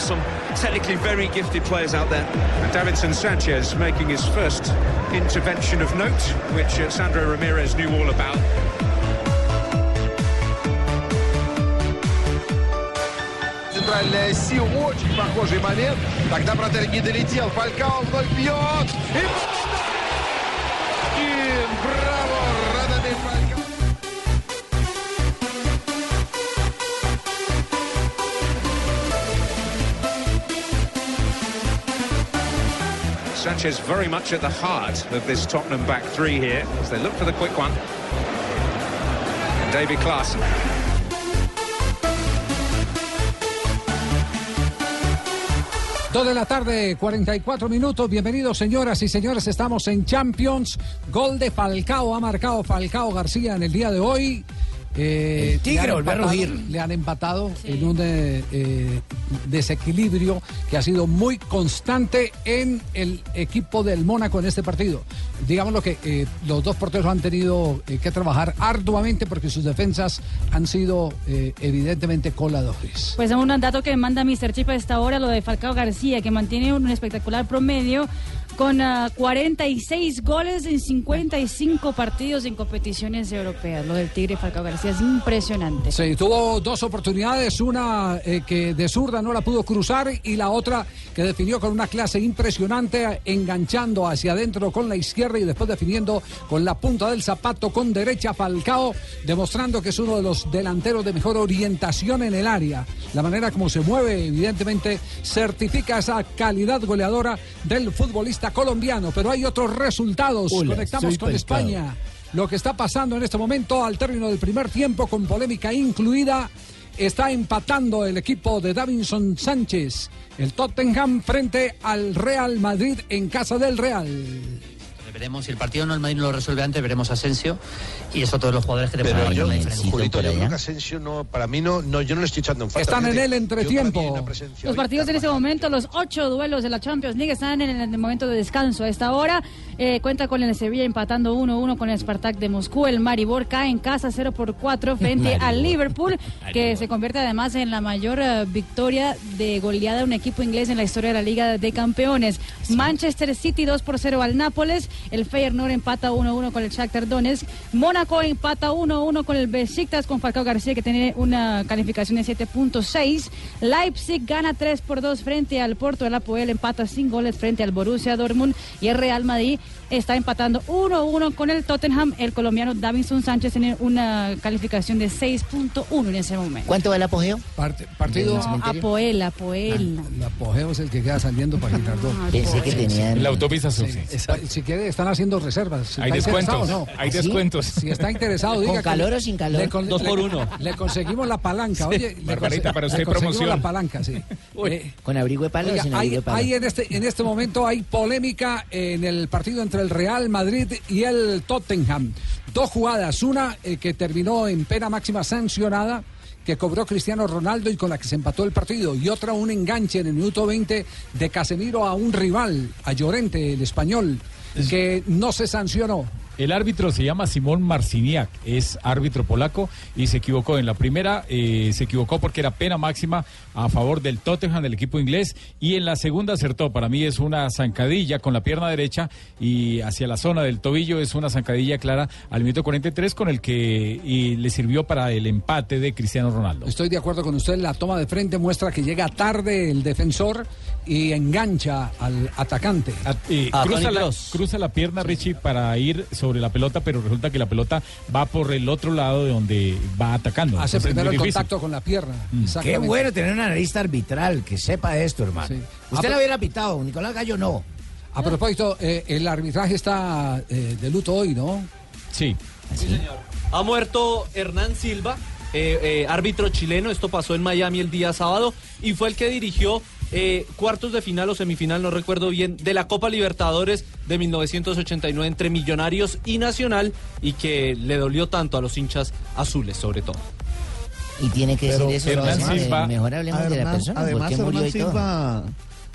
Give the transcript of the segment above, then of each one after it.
things happen, but some technically very gifted players out there. Davidson Sanchez making his first intervention of note, which uh, Sandro Ramirez knew all about. Центральная Си очень похожий момент. Тогда вратарь не долетел. Фалькао вновь бьет. И... И Sanchez very much at the heart of this Tottenham back three here as they look for the quick one. And Davy Klaassen. Dos de la tarde, 44 minutos. Bienvenidos, señoras y señores. Estamos en Champions. Gol de Falcao. Ha marcado Falcao García en el día de hoy. Eh, El tigre le han volvió a empatado- rugir. Le han empatado en un eh, eh, desequilibrio que ha sido muy constante en el equipo del Mónaco en este partido. Digamos lo que eh, los dos porteros han tenido eh, que trabajar arduamente porque sus defensas han sido eh, evidentemente coladores. Pues un dato que manda Mr. Chip a esta hora, lo de Falcao García, que mantiene un espectacular promedio con ah, 46 goles en 55 partidos en competiciones europeas. Lo del Tigre Falcao García es impresionante. Sí, tuvo dos oportunidades, una eh, que de zurda no la pudo cruzar y la otra que definió con una clase impresionante, enganchando hacia adentro con la izquierda y después definiendo con la punta del zapato con derecha Falcao, demostrando que es uno de los delanteros de mejor orientación en el área. La manera como se mueve, evidentemente, certifica esa calidad goleadora del futbolista colombiano. Pero hay otros resultados. Hola, Conectamos con. España lo que está pasando en este momento al término del primer tiempo con polémica incluida. Está empatando el equipo de Davinson Sánchez, el Tottenham frente al Real Madrid en casa del Real. Veremos si el partido no el Madrid no lo resuelve antes, veremos a Asensio y eso todos los jugadores que te Pero yo. Julito, yo creo que Asensio no, para mí no, no, yo no le estoy echando en falta. Están en el entretiempo. Los partidos en este momento, los ocho duelos de la Champions League están en el momento de descanso. A esta hora eh, cuenta con el Sevilla empatando 1-1 con el Spartak de Moscú. El Maribor cae en casa 0 por 4 frente al Liverpool, que se convierte además en la mayor eh, victoria de goleada de un equipo inglés en la historia de la Liga de Campeones. Manchester City 2 por 0 al Nápoles. El Feyenoord empata 1-1 con el Shakhtar Donetsk. Mónaco empata 1-1 con el Besiktas con Falcao García que tiene una calificación de 7.6. Leipzig gana 3 por 2 frente al Porto. El Apoel empata sin goles frente al Borussia Dortmund y el Real Madrid está empatando 1-1 con el Tottenham. El colombiano Davinson Sánchez tiene una calificación de 6.1 en ese momento. ¿Cuánto va el apogeo? Parte- partido. No, Apoel, Apoel. El apogeo es el que queda saliendo para Girardot. Pensé que tenían. La autopista. Está- Si quiere, están haciendo reservas. Hay ¿Está interesado descuentos. no? Hay ¿Ah, sí? descuentos. Si está interesado, ¿Con diga que calor o sin calor? le con- Dos por uno. Le conseguimos la palanca, oye. le Barbarita, para usted le conseguimos promoción. la palanca, sí. Eh, ¿Con abrigo de palo o Oiga, hay, de palo? hay en, este, en este momento hay polémica en el partido entre el Real Madrid y el Tottenham. Dos jugadas, una eh, que terminó en pena máxima sancionada que cobró Cristiano Ronaldo y con la que se empató el partido y otra un enganche en el minuto 20 de Casemiro a un rival, a Llorente, el español, que no se sancionó. El árbitro se llama Simón Marciniak, es árbitro polaco y se equivocó en la primera, eh, se equivocó porque era pena máxima a favor del Tottenham, del equipo inglés, y en la segunda acertó. Para mí es una zancadilla con la pierna derecha y hacia la zona del tobillo es una zancadilla clara al minuto 43 con el que y le sirvió para el empate de Cristiano Ronaldo. Estoy de acuerdo con usted, la toma de frente muestra que llega tarde el defensor y engancha al atacante. A- eh, cruza, la, cruza la pierna Richie para ir sobre la pelota, pero resulta que la pelota va por el otro lado de donde va atacando. Hace Entonces, es primero el difícil. contacto con la pierna. Qué Exactamente. bueno tener un analista arbitral que sepa esto, hermano. Sí. Usted Ah, lo hubiera pitado, Nicolás Gallo no. A propósito, eh, el arbitraje está eh, de luto hoy, ¿no? Sí. ¿Así? Ha muerto Hernán Silva, eh, eh, árbitro chileno. Esto pasó en Miami el día sábado y fue el que dirigió eh, cuartos de final o semifinal, no recuerdo bien, de la Copa Libertadores de 1989 entre Millonarios y Nacional y que le dolió tanto a los hinchas azules, sobre todo. Y tiene que Pero decir eso. Hernán ¿no? Eh, Silva- Mejor hablemos de la Además, persona. ¿Por además qué murió Hernán y todo?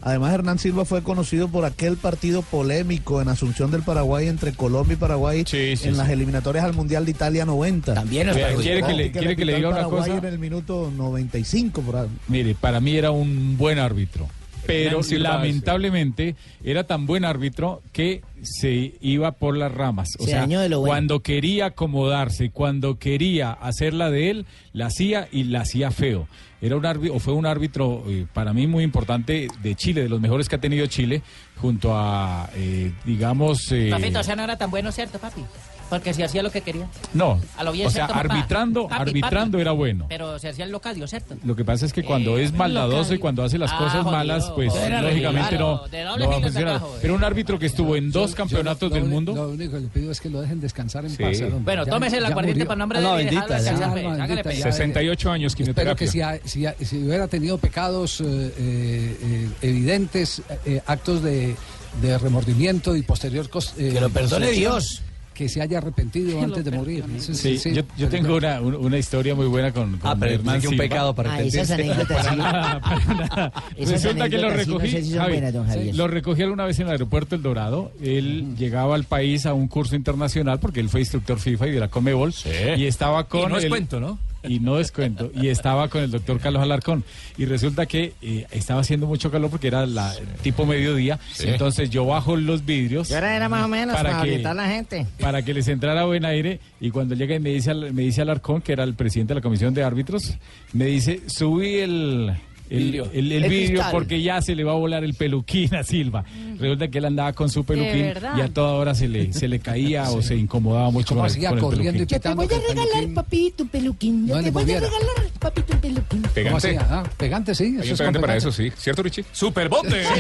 Además Hernán Silva fue conocido por aquel partido polémico en Asunción del Paraguay entre Colombia y Paraguay en las eliminatorias al Mundial de Italia 90. También nos. ¿Quiere que le- quiere que le diga el una Paraguay cosa? en el minuto 95 por ahí. Mire, para mí era un buen árbitro. Pero lamentablemente era tan buen árbitro que se iba por las ramas. O Se sea, dañó de lo bueno. cuando quería acomodarse, cuando quería hacerla de él, la hacía y la hacía feo. Era un árbitro, o fue un árbitro eh, para mí muy importante de Chile, de los mejores que ha tenido Chile, junto a, eh, digamos... eh, o sea, no era tan bueno, ¿cierto, papi? Porque si hacía lo que quería. no, A lo bien, o sea, arbitrando, Papi, arbitrando papi. era bueno. Pero se hacía el locadio, ¿cierto? Lo que pasa es que cuando Eh, es maldadoso y cuando hace las Ah, cosas jodido. malas, pues lógicamente claro, no, de no va a funcionar. eh. Pero un árbitro que estuvo en dos Yo- campeonatos del mundo. Lo único que le pido es que lo dejen descansar en Sí. paz. Bueno, Ya- tómese aguardiente murió. para nombre de No, y bendita, Ya, pues. Hágale, bendita, pues. ya, 68 años Espero quimioterapia. que si, si, hubiera tenido pecados eh, evidentes, eh, actos de, de remordimiento y posterior... Que lo perdone Dios. Que se haya arrepentido antes de morir. Sí, Sí, sí, yo, tengo una, un- una historia muy buena con, con Ah, pero Hernán que un Silva. pecado para Ah, esas arrepentirse. anécdotas, sí. Para nada, para nada. Esas Resulta que lo anécdotas sí, no recogí, sé si son Javi, buenas, don Javier. lo recogí alguna vez en el aeropuerto El Dorado. Él llegaba al país a un curso internacional porque él fue instructor FIFA y de la Comebol y estaba con Y no es cuento, ¿no? Y no descuento. Y estaba con el doctor Carlos Alarcón. Y resulta que eh, estaba haciendo mucho calor porque era la tipo mediodía. Sí. Entonces yo bajo los vidrios. ¿Qué hora era más o menos para, que- orientar a la gente? para que les entrara buen aire y cuando llega y me dice al- me dice Alarcón que era el presidente de la comisión de árbitros me dice subí el el, Vidrio. el- el El vidrio porque ya se le va a volar el peluquín a Silva. Resulta que él andaba con su peluquín y a toda hora se le, se le caía o se incomodaba mucho ¿Cómo con el, hacía con el corriendo y peluquín. pitando Voy a regalar, peluquín papito, un peluquín. Yo No te le voy a regalar, papito, un peluquín. ¿Cómo hacía? Ah, pegante, sí. Eso es pegante para pegante. eso, sí. ¿Cierto, Richie? ¡Superbote!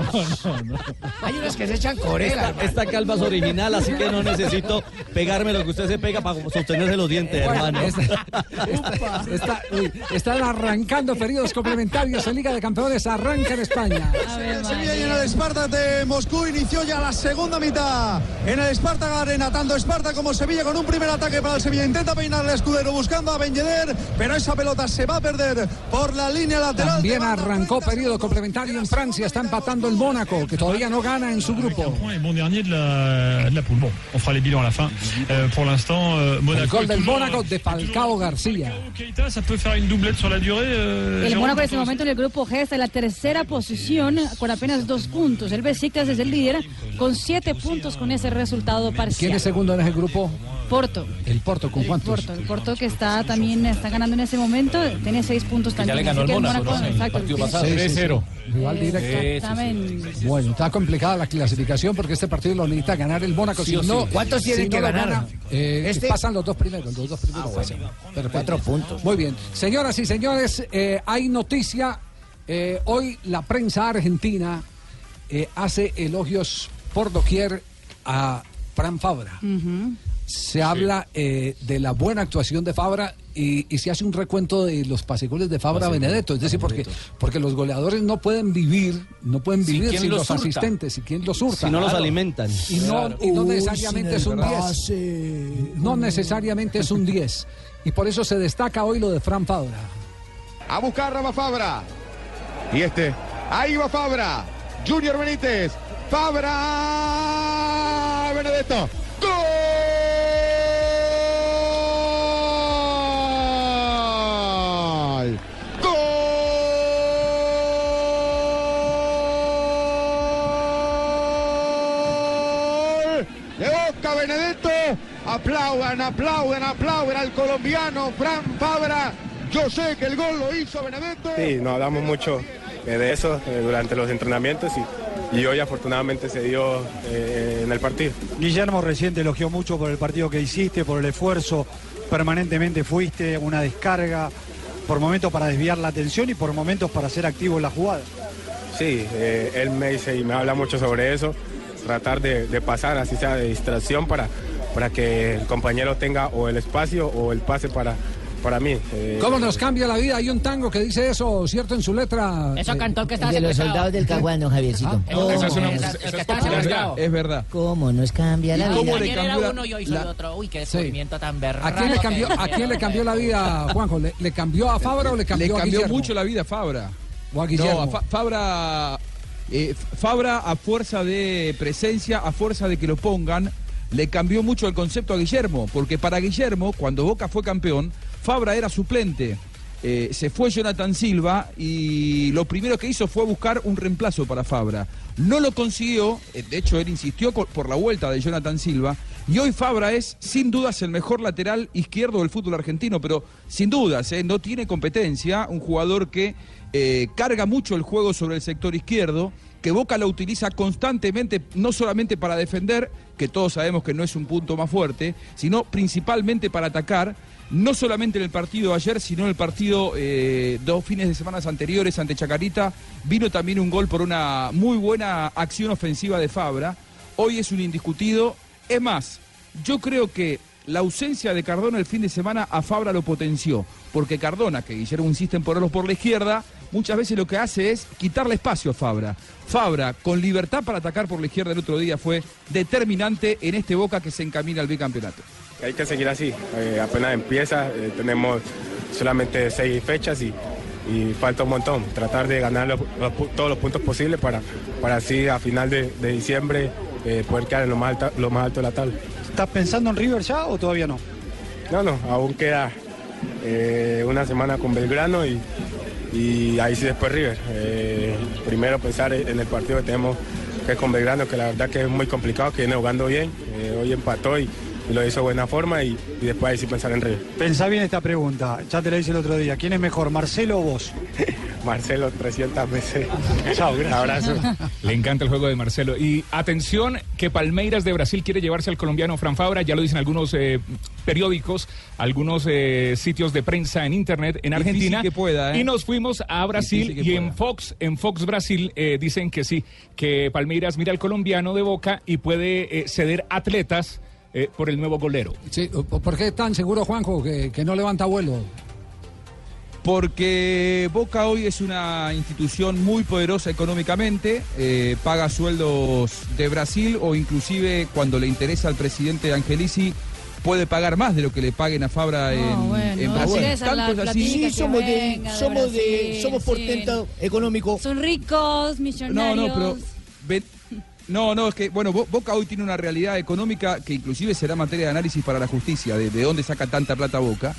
Hay unos que se echan corela. Esta, esta calva es original, así que no necesito pegarme lo que usted se pega para sostenerse los dientes, hermano. Está- está- uy, están arrancando periodos complementarios en Liga de Campeones. Arranca en España. Sevilla y en el Spartak de Moscú inició ya la segunda mitad en el Spartak Arena, tanto Spartak como Sevilla con un primer ataque para el Sevilla. Intenta peinar el escudero buscando a Ben Yedder, pero esa pelota se va a perder por la línea lateral. También arrancó periodo complementario en Francia. Está empatando el Mónaco, que todavía no gana en su grupo. El Monaco. gol del Mónaco de Falcao García. Keita, ça peut faire une doublette sur la durée. Euh, El Mónaco en este pour momento en el grupo G está en la tercera posición con apenas dos puntos. El Besiktas es el líder con siete puntos con ese resultado ¿Quién parcial. es segundo en ese grupo? Porto. El Porto, ¿con cuántos? Porto, el Porto que está también está ganando en ese momento, tiene seis puntos ya también. le ganó Así el que Mónaco, ¿no? En el exacto, partido pasado. Sí, sí, sí. 3-0. Rival directo. Exactamente. Bueno, está complicada la clasificación porque este partido lo necesita ganar el Mónaco. Sí si sí. no, ¿Cuántos tienen si que no ganar? gana, eh, Este- Pasan los dos primeros, los dos primeros pasan. Perfecto. Cuatro puntos. Muy bien. Señoras y señores, eh, hay noticia. Eh, hoy la prensa argentina eh, hace elogios por doquier a Fran Fabra. Se habla eh, de la buena actuación de Fabra y, y se hace un recuento de los pasegoles de Fabra Benedetto. Es decir, porque, porque los goleadores no pueden vivir, no pueden vivir sin los asistentes, y quién los surta. Si no los alimentan. Y no, Claro. y no Uy, necesariamente es un el 10. No necesariamente es un 10. Y por eso se destaca hoy lo de Fran Fabra. A buscar Rama Fabra. Y este. Ahí va Fabra. Junior Benítez. Fabra. Benedetto. ¡Gol! ¡Gol! De Boca Benedetto. Aplaudan, aplaudan, aplaudan al colombiano Fran Fabra. Yo sé que el gol lo hizo Benedetto. Sí, no hablamos mucho eh, de eso eh, durante los entrenamientos y, y hoy afortunadamente se dio eh, en el partido. Guillermo recién te elogió mucho por el partido que hiciste, por el esfuerzo, permanentemente fuiste, una descarga, por momentos para desviar la atención y por momentos para ser activo en la jugada. Sí, eh, él me dice y me habla mucho sobre eso, tratar de, de pasar, así sea de distracción, para, para que el compañero tenga o el espacio o el pase para, para mí. Eh, ¿Cómo nos cambia la vida? Hay un tango que dice eso, ¿cierto? En su letra. Eso cantó el que estaba De los soldados del Caguano, Javiercito. Ah, ¿Cómo? esa es una- esa- el que estaba secuestrado. Es verdad. ¿Cómo nos cambia la ¿Y vida? Ayer era cambió la- uno y hoy soy la- otro. Uy, qué Sí. tan berraco. ¿A quién le cambió, a quién le cambió la vida, Juanjo? ¿Le, le cambió a Fabra o le cambió, Le a cambió Guillermo? mucho la vida a Fabra. O a Guillermo. No, a Fa- Fabra, eh, Fabra a fuerza de presencia, a fuerza de que lo pongan, le cambió mucho el concepto a Guillermo, porque para Guillermo, cuando Boca fue campeón, Fabra era suplente. Eh, se fue Jonathan Silva y lo primero que hizo fue buscar un reemplazo para Fabra. No lo consiguió, eh, de hecho él insistió por la vuelta de Jonathan Silva y hoy Fabra es sin dudas el mejor lateral izquierdo del fútbol argentino, pero sin dudas, eh, no tiene competencia, un jugador que carga mucho el juego sobre el sector izquierdo, que Boca lo utiliza constantemente, no solamente para defender, que todos sabemos que no es un punto más fuerte, sino principalmente para atacar, no solamente en el partido de ayer, sino en el partido eh, dos fines de semanas anteriores ante Chacarita, vino también un gol por una muy buena acción ofensiva de Fabra, hoy es un indiscutido, es más, yo creo que la ausencia de Cardona el fin de semana a Fabra lo potenció, porque Cardona, que Guillermo insiste en ponerlos por la izquierda, muchas veces lo que hace es quitarle espacio a Fabra. Fabra, con libertad para atacar por la izquierda el otro día, fue determinante en este Boca que se encamina al bicampeonato. Hay que seguir así, eh, apenas empieza, eh, tenemos solamente seis fechas y, y falta un montón. Tratar de ganar los- los pu- todos los puntos posibles para, para así a final de, de diciembre eh, poder quedar en lo más, alta- lo más alto de la tabla. ¿Estás pensando en River ya o todavía no? No, no, aún queda una semana con Belgrano y, y ahí sí después River. Eh, primero pensar en el partido que tenemos que es con Belgrano, que la verdad que es muy complicado, que viene jugando bien. Eh, hoy empató y, y lo hizo de buena forma y, y después ahí sí pensar en River. Pensá bien esta pregunta, ya te la hice el otro día. ¿Quién es mejor, Marcelo o vos? Marcelo, 300 veces. Chao, gracias. Abrazo. Le encanta el juego de Marcelo. Y atención, que Palmeiras de Brasil quiere llevarse al colombiano Fran Fabra, ya lo dicen algunos eh, periódicos, algunos eh, sitios de prensa en internet en Argentina. que pueda, ¿eh? Y nos fuimos a Brasil que y en. Fox, en Fox Brasil eh, dicen que sí, que Palmeiras mira al colombiano de Boca y puede eh, ceder atletas eh, por el nuevo golero. Sí, ¿Por qué tan seguro, Juanjo, que, que no levanta vuelo? Porque Boca hoy es una institución muy poderosa económicamente, eh, paga sueldos de Brasil o inclusive cuando le interesa al presidente Angelici puede pagar más de lo que le paguen a Fabra en, bueno, en Brasil. Tanto es así- Sí, somos de, somos de, Brasil, somos sí. portento económico. Son ricos, No, millonarios. no, pero ven- no, no, es que bueno, Bo- Boca hoy tiene una realidad económica que inclusive será materia de análisis para la justicia, de dónde saca tanta plata Boca.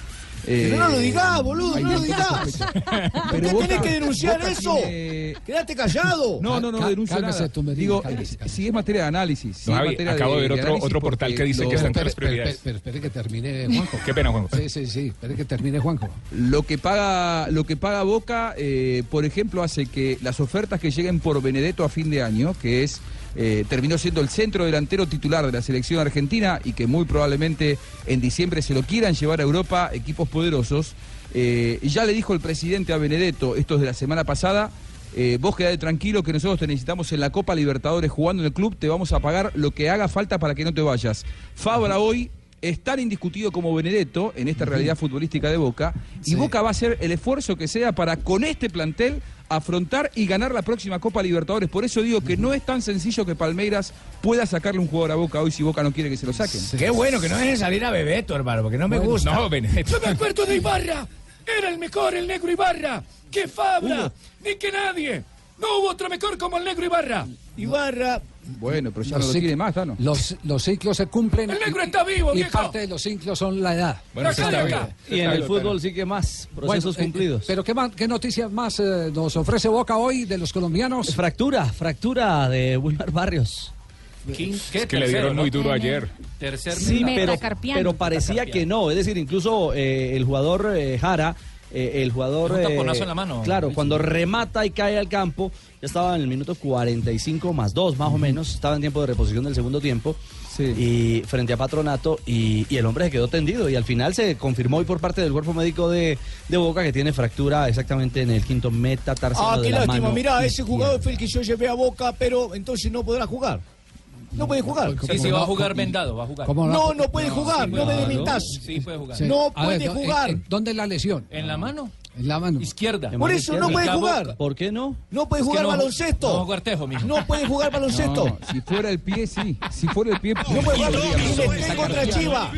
Eh, Pero no lo digas, boludo, no lo digas. ¿Por Pero qué tenés que denunciar Boca eso? tiene- Quédate callado. No, no, no, Cal- denuncio cálmese, nada. Digo, cálmese, eh, si es materia de análisis. si No, es Javi, materia acabo de ver otro- otro portal que dice lo- que está entre las Espere, espere, prioridades. espere, espere que termine, Juanjo. Qué pena, Juanjo. Sí, sí, sí, espere que termine, Juanjo. Lo que paga, lo que paga Boca, eh, por ejemplo, hace que las ofertas que lleguen por Benedetto a fin de año, que es eh, terminó siendo el centro delantero titular de la selección argentina y que muy probablemente en diciembre se lo quieran llevar a Europa equipos poderosos. eh, ya le dijo el presidente a Benedetto, esto es de la semana pasada, eh, vos quedate tranquilo que nosotros te necesitamos en la Copa Libertadores jugando en el club, te vamos a pagar lo que haga falta para que no te vayas. Fabra hoy es tan indiscutido como Benedetto en esta realidad futbolística de Boca y Sí. Boca va a hacer el esfuerzo que sea para con este plantel afrontar y ganar la próxima Copa Libertadores. Por eso digo que no es tan sencillo que Palmeiras pueda sacarle un jugador a Boca hoy si Boca no quiere que se lo saquen. Qué bueno que no dejen salir a Bebeto, hermano, porque no me Bueno, gusta. No. Yo me acuerdo de Ibarra. Era el mejor, el negro Ibarra. Que Fabra, ni que nadie. No hubo otro mejor como el negro Ibarra. Ibarra. Bueno, pero ya Los no lo tiene más, ¿no? Los, los ciclos se cumplen. El negro y- está vivo, Y viejo. parte de los ciclos son la edad. Bueno, está bien. Y en el fútbol sí que más procesos Bueno, eh, cumplidos. Pero ¿qué, más- qué noticias más eh, nos ofrece Boca hoy de los colombianos? Fractura, fractura de Wilmar Barrios. Es que le dieron muy duro ayer. Tercer Sí, pero, parecía que no. Es decir, incluso eh, el jugador eh, Jara, eh, el jugador. Un eh, taponazo en la mano. Claro, cuando remata y cae al campo, ya estaba en el minuto 45 más 2, más o menos. Estaba en tiempo de reposición del segundo tiempo. Y frente a Patronato, y, y el hombre se quedó tendido. Y al final se confirmó hoy por parte del cuerpo médico de, de Boca que tiene fractura exactamente en el quinto metatarsal Ah, de qué la lástima. mano Mirá, ese jugador fue el que yo llevé a Boca, pero entonces no podrá jugar. No puede jugar. Sí, sí, va a jugar vendado, va a jugar. ¿Cómo No, no puede jugar, no me demitas. Sí, puede jugar. Sí. No puede ¿en- jugar. en- ¿Dónde es la lesión? En la mano En la mano. izquierda. Por eso no puede jugar. ¿Por qué no? No puede Es que jugar no- baloncesto. no mijo. No puede jugar baloncesto. No, si fuera el pie, sí. Si fuera el pie, No puede jugar le contra Chiva.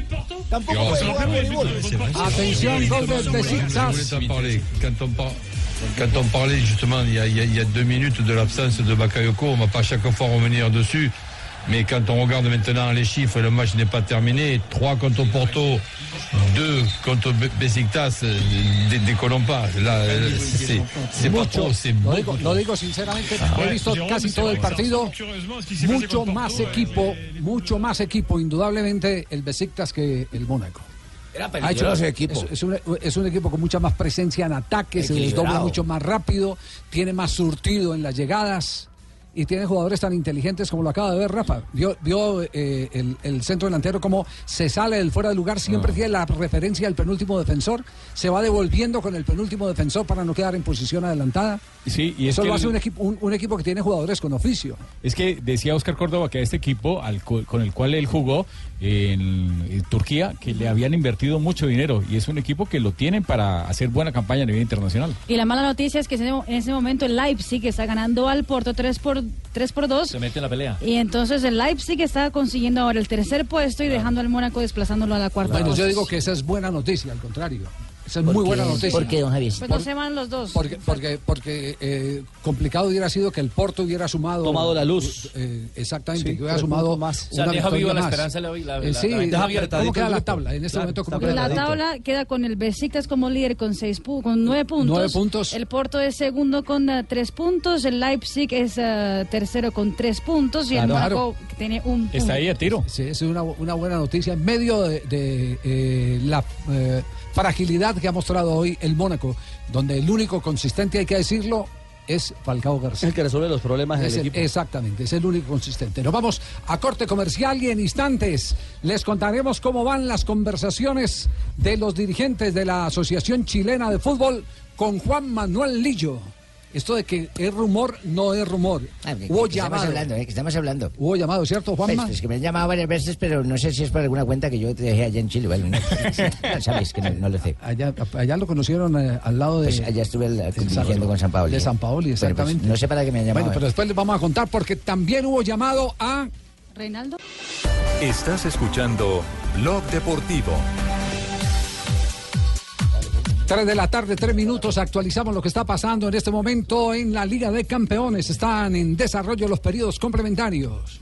Tampoco puede jugar voleibol. Atención, gol de parler. Quand on, parlait justement il y, a, il y a- il y a deux minutes de l'absence de Bakayoko, on ne va pas chaque fois revenir dessus. Mais quand on regarde maintenant les chiffres, le match n'est pas terminé. 3 contre Porto, 2 contre Be- Besiktas, euh, dé- décollons pas. Là, euh, c'est pas trop, c'est Lo beaucoup. digo, lo digo sinceramente, Ah. he visto casi todo el partido. Mucho más equipo, mucho más equipo, indudablemente, el Besiktas que el Mónaco. Era Ha hecho- ese equipo. Es, es un, es un equipo con mucha más presencia en ataque, se desdobla mucho más rápido, tiene más surtido en las llegadas y tiene jugadores tan inteligentes como lo acaba de ver Rafa. Vio, vio eh, el, el centro delantero como se sale del fuera de lugar, siempre Ah. tiene la referencia al penúltimo defensor, se va devolviendo con el penúltimo defensor para no quedar en posición adelantada. Sí, y es Eso que lo el- hace un equipo, un, un equipo que tiene jugadores con oficio. Es que decía Oscar Córdoba que a este equipo al con el cual él jugó en, en Turquía, que le habían invertido mucho dinero y es un equipo que lo tienen para hacer buena campaña a nivel internacional. Y la mala noticia es que en ese- en ese momento el Leipzig está ganando al Porto 3 por, 3 por 2. Se mete en la pelea. Y entonces el Leipzig está consiguiendo ahora el tercer puesto y dejando al Mónaco desplazándolo a la cuarta. Bueno, yo digo que esa es buena noticia, al contrario. Esa es ¿Por muy buena noticia. ¿Por qué, don Javier? Pues no se van los dos. Porque, porque, porque eh, complicado hubiera sido que el Porto hubiera sumado. Tomado la luz. eh, exactamente, Sí, que hubiera tres sumado más. O sea, una deja victoria viva la más. esperanza, la- la- Eh, la- sí, la ventaja ¿cómo queda el la tabla? En este Claro, momento, ¿cómo está queda La tabla? tabla queda con el Besiktas como líder con seis pu- con nueve puntos. Nueve puntos. El Porto es segundo con eh, tres puntos. El Leipzig es eh, tercero con tres puntos y el Claro, Mónaco que tiene un punto. tiro. Sí, es una, una buena noticia en medio de, de, eh, la eh, fragilidad que ha mostrado hoy el Mónaco, donde el único consistente, hay que decirlo, es Falcao García. El que resuelve los problemas del el- equipo. exactamente, es el único consistente. Nos vamos a corte comercial y en instantes les contaremos cómo van las conversaciones de los dirigentes de la Asociación Chilena de Fútbol con Juan Manuel Lillo. Esto de que es rumor, no es rumor. Ah, que- Hubo que estamos llamado. hablando, eh, que estamos hablando. Hubo llamado, ¿cierto, Pues, Juanma? pues que me han llamado varias veces, pero no sé si es por alguna cuenta que yo te dejé allá en Chile. Bueno, no, no sabéis que no, no lo sé. Allá, allá lo conocieron eh, al lado de. Pues allá estuve la- dirigiendo con San Paoli. De San Paoli, Bueno, pues, exactamente. no sé para qué me han llamado. Bueno, pero después les vamos a contar porque también hubo llamado a. Reinaldo. Estás escuchando Blog Deportivo. 3 de la tarde, 3 minutos, actualizamos lo que está pasando en este momento en la Liga de Campeones. Están en desarrollo los periodos complementarios.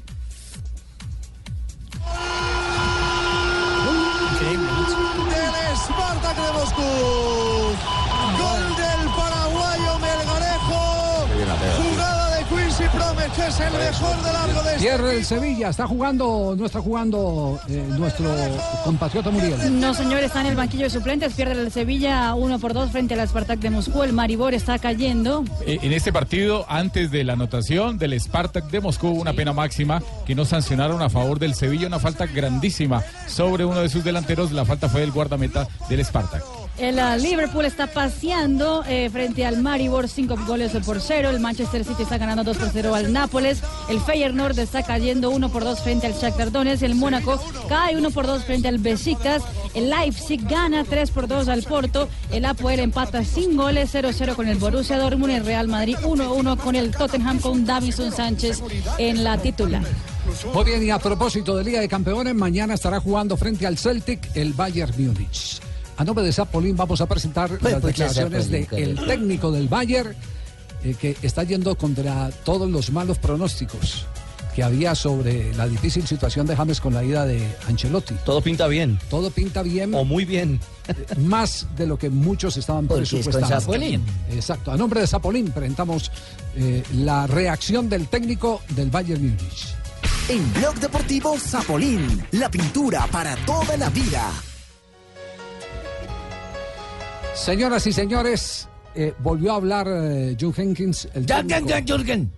del Spartak de Moscú. Que es el mejor de largo de este Pierde el Sevilla, está jugando, no está jugando eh, nuestro compatriota Muriel. No, señor, está en el banquillo de suplentes. Pierde el Sevilla 1 por 2 frente al Spartak de Moscú. El Maribor está cayendo. Eh, En este partido, antes de la anotación del Spartak de Moscú, una pena máxima que no sancionaron a favor del Sevilla, una falta grandísima sobre uno de sus delanteros. La falta fue del guardameta del Spartak. El ah, Liverpool está paseando eh, frente al Maribor, 5 goles por 0. El Manchester City está ganando 2 por 0 al Nápoles. El Feyenoord está cayendo 1 por 2 frente al Shakhtar Donetsk. El Mónaco cae 1 por 2 frente al Besiktas. El Leipzig gana 3 por 2 al Porto. El Apoel empata sin goles 0-0 con el Borussia Dortmund. El Real Madrid 1-1 con el Tottenham con Davison Sánchez en la titular. Muy bien, y a propósito de Liga de Campeones, mañana estará jugando frente al Celtic el Bayern Múnich. A nombre de Zapolín vamos a presentar las pues, declaraciones del técnico del Bayern eh, que está yendo contra todos los malos pronósticos que había sobre la difícil situación de James con la ida de Ancelotti. Todo pinta bien. Todo pinta bien. O muy bien. Más de lo que muchos estaban presupuestando. Zapolín. Exacto. A nombre de Zapolín presentamos eh, la reacción del técnico del Bayern Múnich. En Blog Deportivo Zapolín, la pintura para toda la vida. Señoras y señores, eh, volvió a hablar eh, Jürgen Henkins. El Jürgen.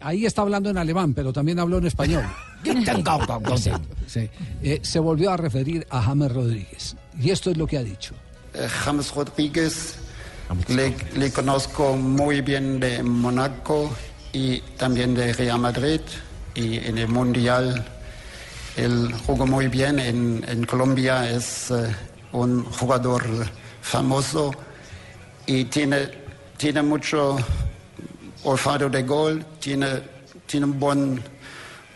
Ahí está hablando en alemán, pero también habló en español. Sí. Eh, se volvió a referir a James Rodríguez. Y esto es lo que ha dicho. Eh, James Rodríguez, le, le conozco muy bien de Monaco y también de Real Madrid. y en el Mundial él jugó muy bien. En, en Colombia es eh, un jugador famoso y tiene, tiene mucho olfato de gol, tiene, tiene un buen,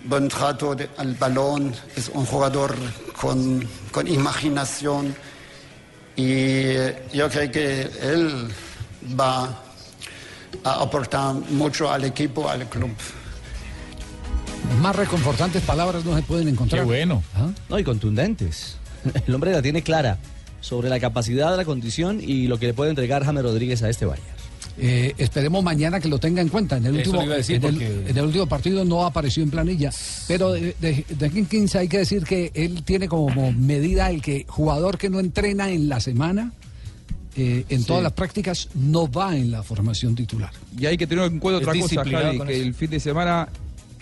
buen trato de- al balón, es un jugador con, con imaginación y yo creo que él va a aportar mucho al equipo, al club. Más reconfortantes palabras no se pueden encontrar. Qué bueno. No, y contundentes. El hombre la tiene clara sobre la capacidad, la condición y lo que le puede entregar James Rodríguez a este Bayern. Eh, esperemos mañana que lo tenga en cuenta. En el, Eso último, le iba a decir, en, el, porque- en el último partido no apareció en planilla. Pero de, de, de Jenkins hay que decir que él tiene como medida el que jugador que no entrena en la semana, eh, en Sí. todas las prácticas, no va en la formación titular. Y hay que tener en cuenta Es otra cosa, Javi, que eso. el fin de semana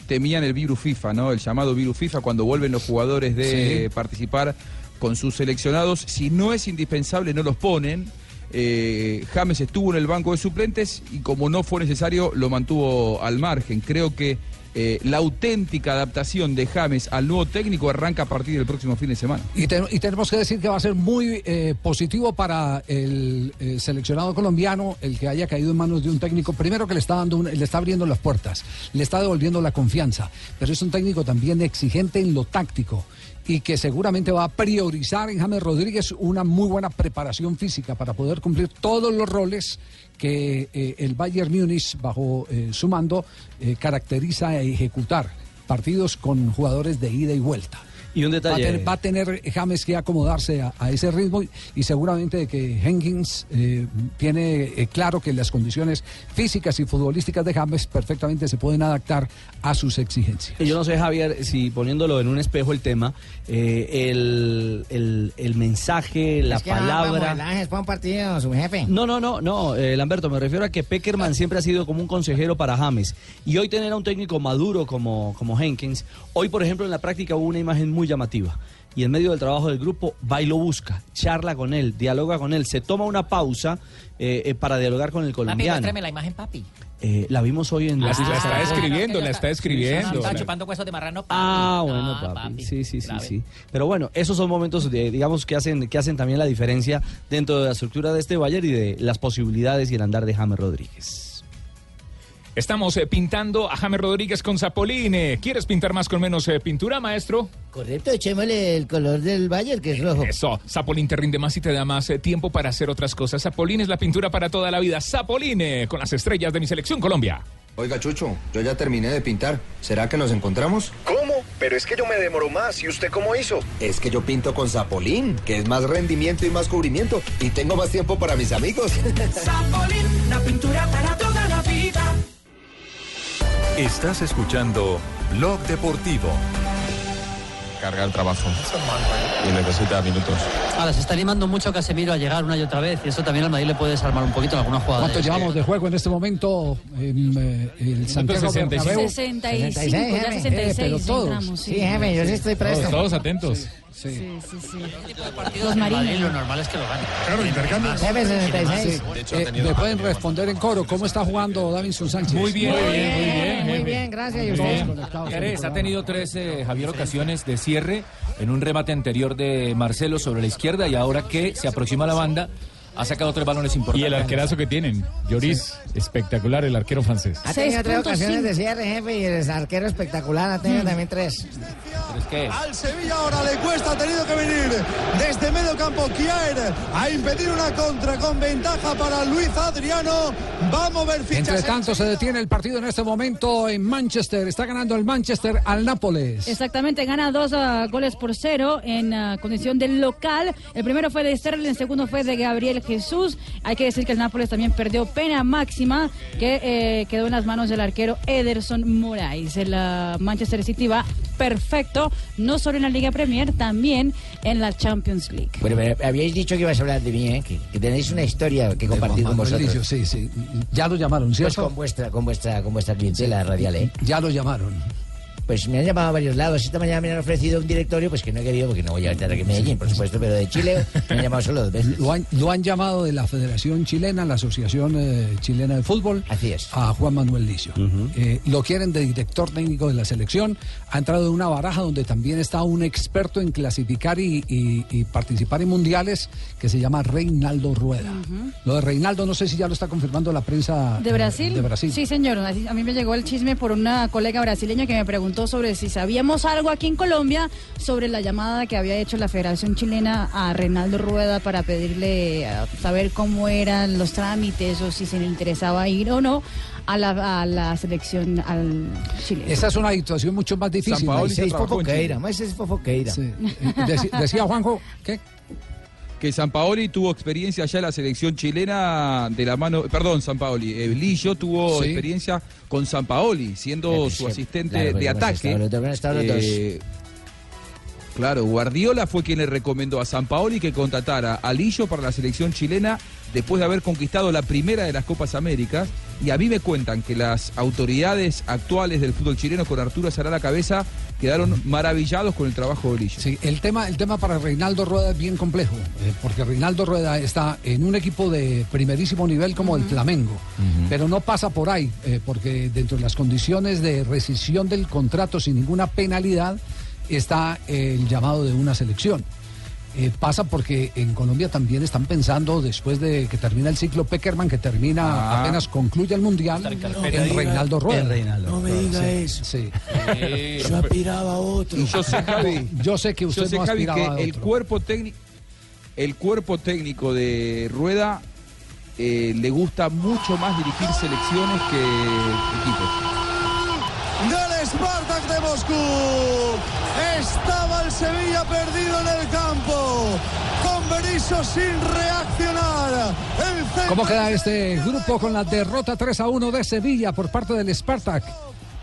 temían el virus FIFA, ¿no? El llamado virus FIFA cuando vuelven los jugadores de Sí. participar con sus seleccionados. Si no es indispensable, no los ponen. Eh, James estuvo en el banco de suplentes y como no fue necesario, lo mantuvo al margen. Creo que eh, la auténtica adaptación de James al nuevo técnico arranca a partir del próximo fin de semana. Y, te- y tenemos que decir que va a ser muy eh, positivo para el, eh, seleccionado colombiano el que haya caído en manos de un técnico, primero que le está dando un- le está abriendo las puertas, le está devolviendo la confianza, pero es un técnico también exigente en lo táctico y que seguramente va a priorizar en James Rodríguez una muy buena preparación física para poder cumplir todos los roles que eh, el Bayern Múnich bajo eh, su mando eh, caracteriza a ejecutar partidos con jugadores de ida y vuelta. Y un Va a detalle. tener, va a tener James que acomodarse a, a ese ritmo y, y seguramente que Jenkins eh, tiene eh, claro que las condiciones físicas y futbolísticas de James perfectamente se pueden adaptar a sus exigencias. Y yo no sé, Javier, si poniéndolo en un espejo el tema, eh, el, el- el mensaje, la Es que no, palabra. vamos, el Ángel para un partido, su jefe. No, no, no, no, eh, Lamberto, me refiero a que Peckerman siempre ha sido como un consejero para James. Y hoy tener a un técnico maduro como, como Jenkins, hoy por ejemplo en la práctica hubo una imagen muy llamativa. Y en medio del trabajo del grupo va y lo busca, charla con él, dialoga con él, se toma una pausa eh, eh, para dialogar con el Papi, colombiano. muéstrame la imagen, papi. Eh, la vimos hoy en La- está escribiendo, la está escribiendo. Estaba chupando huesos de marrano, papi. Ah, bueno, No, papi. Sí, sí, sí, sí. Pero bueno, esos son momentos, de, digamos, que hacen, que hacen también la diferencia dentro de la estructura de este Bayern y de las posibilidades y el andar de James Rodríguez. Estamos eh, pintando a James Rodríguez con Zapolín. ¿Quieres pintar más con menos eh, pintura, maestro? Correcto, echémosle el color del Bayern, que es rojo. Eso, Zapolín te rinde más y te da más eh, tiempo para hacer otras cosas. Zapolín es la pintura para toda la vida. Zapolín eh, con las estrellas de mi selección Colombia. Oiga, Chucho, yo ya terminé de pintar. ¿Será que nos encontramos? ¿Cómo? Pero es que yo me demoro más. ¿Y usted cómo hizo? Es que yo pinto con Zapolín, que es más rendimiento y más cubrimiento. Y tengo más tiempo para mis amigos. Zapolín, la pintura para vida. Estás escuchando Blog Deportivo. carga el trabajo y necesita minutos. Ahora, se está animando mucho a Casemiro a llegar una y otra vez y eso también al Madrid le puede desarmar un poquito en algunas jugadas. ¿Cuánto llevamos de juego en este momento en eh, el Santiago 65. Bernabéu? 65, ya 66 pero todos. entramos, sí. Sí, jefe, yo sí estoy presto. Todos, todos atentos. Sí, sí, sí. Los marinos. Lo normal es que lo gane. Claro, intercambio. Jefe, 66. Sí. Eh, me pueden responder en coro. ¿Cómo está jugando Davinson Sánchez? Muy bien, muy bien, muy bien. Muy bien, gracias. Y Todos ustedes. ha tenido tres, eh, Javier, ocasiones de cierre en un remate anterior de Marcelo sobre la izquierda y ahora que se aproxima la banda ha sacado tres balones importantes. Y el arquerazo que tienen, Lloris, espectacular el arquero francés. Ha tenido tres ocasiones de cierre, jefe, y el arquero espectacular ha tenido también tres. Al Sevilla ahora le cuesta, ha tenido que venir desde medio campo Kier a impedir una contra con ventaja para Luis Adriano. Vamos a ver fichas. Entre tanto, se detiene el partido en este momento en Manchester. Está ganando el Manchester al Nápoles. Exactamente, gana dos ah, goles por cero en ah, condición de local. El primero fue de Sterling, el segundo fue de Gabriel Jesús. Hay que decir que el Nápoles también perdió pena máxima que eh, quedó en las manos del arquero Ederson Moraes. El ah, Manchester City va perfecto, no solo en la Liga Premier, también en la Champions League. Bueno, me habíais dicho que ibas a hablar de mí, ¿eh? que, que tenéis una historia que compartir con vosotros. Sí, sí. Ya lo llamaron, Pues ¿cierto? con vuestra, con vuestra, con vuestra clientela radial, ¿eh? Ya lo llamaron. Pues me han llamado a varios lados. Esta mañana me han ofrecido un directorio, pues que no he querido porque no voy a estar aquí en Medellín, por supuesto, pero de Chile me han llamado solo dos veces. Lo han, lo han llamado de la Federación Chilena, la Asociación eh, Chilena de Fútbol, a Juan Manuel Licio. Eh, lo quieren de director técnico de la selección. Ha entrado en una baraja donde también está un experto en clasificar y, y- y participar en mundiales que se llama Reinaldo Rueda. Lo de Reinaldo no sé si ya lo está confirmando la prensa ¿De eh, Brasil? De Brasil. Sí, señor. Así- A mí me llegó el chisme por una colega brasileña que me preguntó sobre si sabíamos algo aquí en Colombia sobre la llamada que había hecho la Federación Chilena a Reinaldo Rueda para pedirle a saber cómo eran los trámites o si se le interesaba ir o no a la, a la selección al Chile. Esa es una situación mucho más difícil. Chile. ese es Fofoqueira. Sí. Eh, decía Juanjo, ¿qué? Que San Paoli tuvo experiencia ya en la selección chilena de la mano, perdón, San Paoli, eh, Lillo tuvo Sí. experiencia con San Paoli, siendo Sí, su asistente claro, de ataque. estado. Eh, Claro, Guardiola fue quien le recomendó a San Paoli que contratara a Lillo para la selección chilena después de haber conquistado la primera de las Copas Américas. Y a mí me cuentan que las autoridades actuales del fútbol chileno con Arturo Sará a la cabeza quedaron maravillados con el trabajo de Lillo. Sí, el tema, el tema para Reinaldo Rueda es bien complejo, eh, porque Reinaldo Rueda está en un equipo de primerísimo nivel como el Flamengo, pero no pasa por ahí, eh, porque dentro de las condiciones de rescisión del contrato sin ninguna penalidad está el llamado de una selección. Eh, pasa porque en Colombia también están pensando, después de que termina el ciclo Peckerman, que termina Ah. apenas concluye el Mundial, en Reinaldo Rueda. Reinaldo. No me diga Sí, eso. sí. Yo aspiraba a otro. Y yo sé, Javi, Yo sé que usted yo sé, no Javi, aspiraba que a el otro. cuerpo técnico, el cuerpo técnico de Rueda eh, le gusta mucho más dirigir selecciones que equipos. Del Spartak de Moscú. Estaba el Sevilla perdido en el campo. Con Berizzo sin reaccionar. ¿Cómo queda este grupo con la derrota 3 a 1 de Sevilla por parte del Spartak?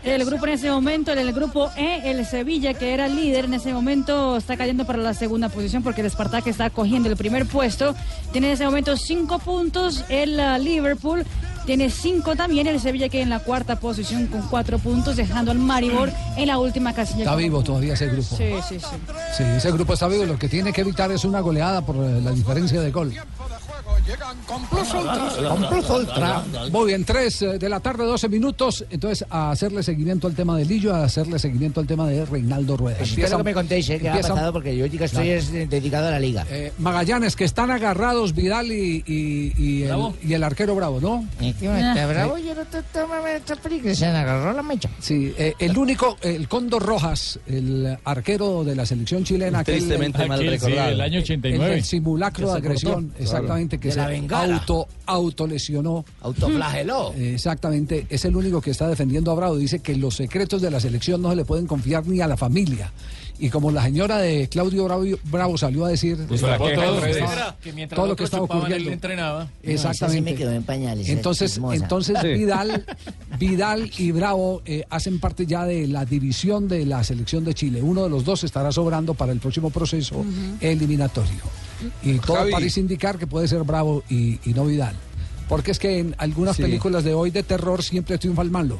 El grupo en ese momento, en el grupo E, el Sevilla, que era líder en ese momento, está cayendo para la segunda posición porque el Spartak está cogiendo el primer puesto. Tiene en ese momento cinco puntos. El ah, Liverpool tiene cinco también. El Sevilla queda en la cuarta posición con cuatro puntos, dejando al Maribor en la última casilla. Está vivo todavía ese grupo. Sí, sí, sí. Sí, ese grupo está vivo. Lo que tiene que evitar es una goleada por eh, la diferencia de gol. Con Plus Ultra. Con Plus Ultra. Muy bien, 3 de la tarde, 12 minutos. Entonces, a hacerle seguimiento al tema de Lillo, a hacerle seguimiento al tema de Reinaldo Rueda. Pues espero que me contéis ¿eh? qué ha pasado porque yo estoy es, eh, dedicado a la liga. Eh, Magallanes, que están agarrados Vidal y, y- y el, y el arquero Bravo, ¿no? Está bravo, yo no te esta película, se agarró la mecha. Sí, eh, el único, el Cóndor Rojas, el arquero de la selección chilena. aquel- Tristemente mal Aquel, sí, recordado. el año 89. El del simulacro Que de agresión, cortó. exactamente, Claro. que se la auto, autolesionó. Autoflageló. Eh, Exactamente, es el único que está defendiendo a Bravo. Dice que los secretos de la selección no se le pueden confiar ni a la familia. Y como la señora de Claudio Bravo, Bravo salió a decir Pues eh, la todo, que redes. estaba- Que mientras todo lo que estaba chupaban, él ocurriendo. entrenaba. No, esa sí Exactamente. me quedó en pañales, esa Entonces, entonces Sí. Vidal, Vidal y Bravo eh, hacen parte ya de la división de la selección de Chile. Uno de los dos estará sobrando para el próximo proceso eliminatorio. Y todo Javi. parece indicar que puede ser Bravo y, y no Vidal. Porque es que en algunas Sí. películas de hoy de terror siempre triunfa el malo.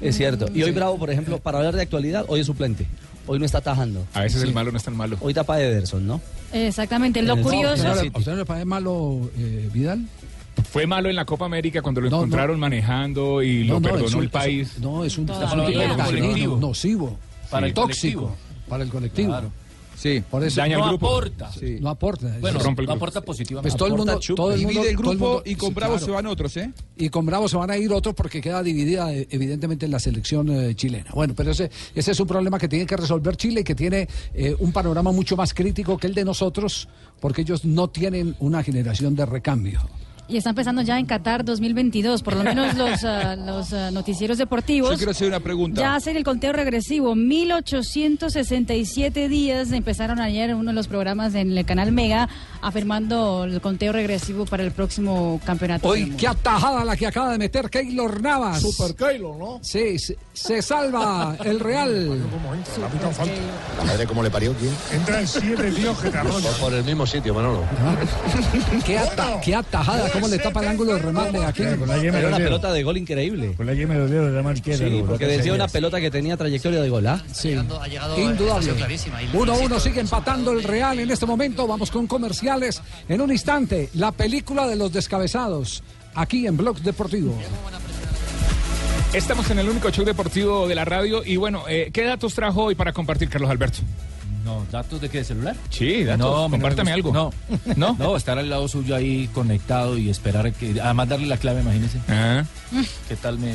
Es cierto. Y hoy. Bravo, por ejemplo, para hablar de actualidad, hoy es suplente. Hoy no está atajando. A veces el malo no es tan malo. Hoy tapa Ederson, ¿no? Exactamente. Lo curioso. ¿A usted no usted no le parece malo eh, Vidal? Fue malo en la Copa América cuando lo No, no. encontraron manejando y lo perdonó es un- el país. es- no, es un, es un colectivo. nocivo, Para el tóxico colectivo. para el colectivo. Claro. Sí. Por eso Daña no grupo. aporta. Sí. No aporta. Bueno, rompe el no aporta positivamente. Pues todo el mundo, Aporta todo el mundo, Divide el grupo mundo- y con sí, Bravo claro. se van otros, ¿eh? Y con Bravo se van a ir otros porque queda dividida eh, evidentemente en la selección eh, chilena. Bueno, pero ese, ese es un problema que tiene que resolver Chile y que tiene eh, un panorama mucho más crítico que el de nosotros porque ellos no tienen una generación de recambio. Y están pensando ya en Qatar 2022, por lo menos los, ah, los ah, noticieros deportivos. Yo quiero hacer una pregunta. Ya hacen el conteo regresivo. 1867 días empezaron ayer uno de los programas en el canal Mega afirmando el conteo regresivo para el próximo campeonato. Hoy, qué atajada la que acaba de meter Keylor Navas. Super Keylor, ¿no? Sí, se, se salva el Real. La madre cómo le parió, ¿quién? Entran siete tíos que te. Por el mismo sitio, Manolo. Qué, ata- qué atajada, cómo le tapa el ángulo de remate aquí. Era una pelota de gol increíble. Con la yema de la mano izquierda. Sí, porque decía una pelota que tenía trayectoria de gol, ¿ah? Sí. llegado Indudable. ha sido clarísima. Y 1-1 sigue empatando el Real en este momento. Vamos con comerciales. En un instante, la película de los descabezados. Aquí en Blog Deportivo. Estamos en el único show deportivo de la radio y bueno, eh, ¿qué datos trajo hoy para compartir Carlos Alberto? No, ¿datos de qué? ¿De celular? Sí, datos. No, Compártame algo. No, no, no, estar al lado suyo ahí conectado y esperar a que. Además, darle la clave, imagínese. Ah. ¿Qué tal me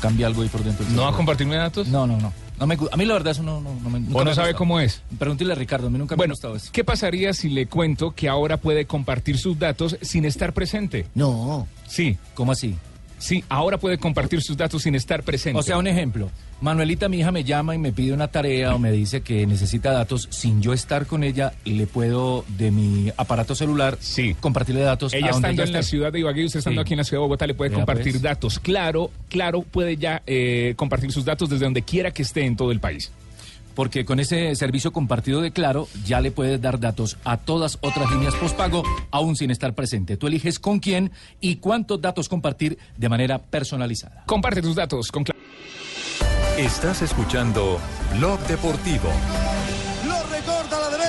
cambia algo ahí por dentro? del ¿No va a compartirme datos? No, no, no. No me a mí la verdad eso no, no, no me ¿O no sabe gustado. cómo es? Pregúntele a Ricardo, a mí nunca me ha gustado eso. ¿qué pasaría si le cuento que ahora puede compartir sus datos sin estar presente? No. Sí. ¿Cómo así? Sí, ahora puede compartir sus datos sin estar presente. O sea, un ejemplo. Manuelita, mi hija, me llama y me pide una tarea o me dice que necesita datos. Sin yo estar con ella, le puedo, de mi aparato celular, compartirle datos. Ella a estando ella en la ciudad de Ibagué, usted estando Sí. aquí en la ciudad de Bogotá, le puede compartir pues. datos. Claro, claro, puede ya eh, compartir sus datos desde donde quiera que esté en todo el país. Porque con ese servicio compartido de Claro, ya le puedes dar datos a todas otras líneas postpago, aún sin estar presente. Tú eliges con quién y cuántos datos compartir de manera personalizada. Comparte tus datos con Claro. Estás escuchando Blog Deportivo.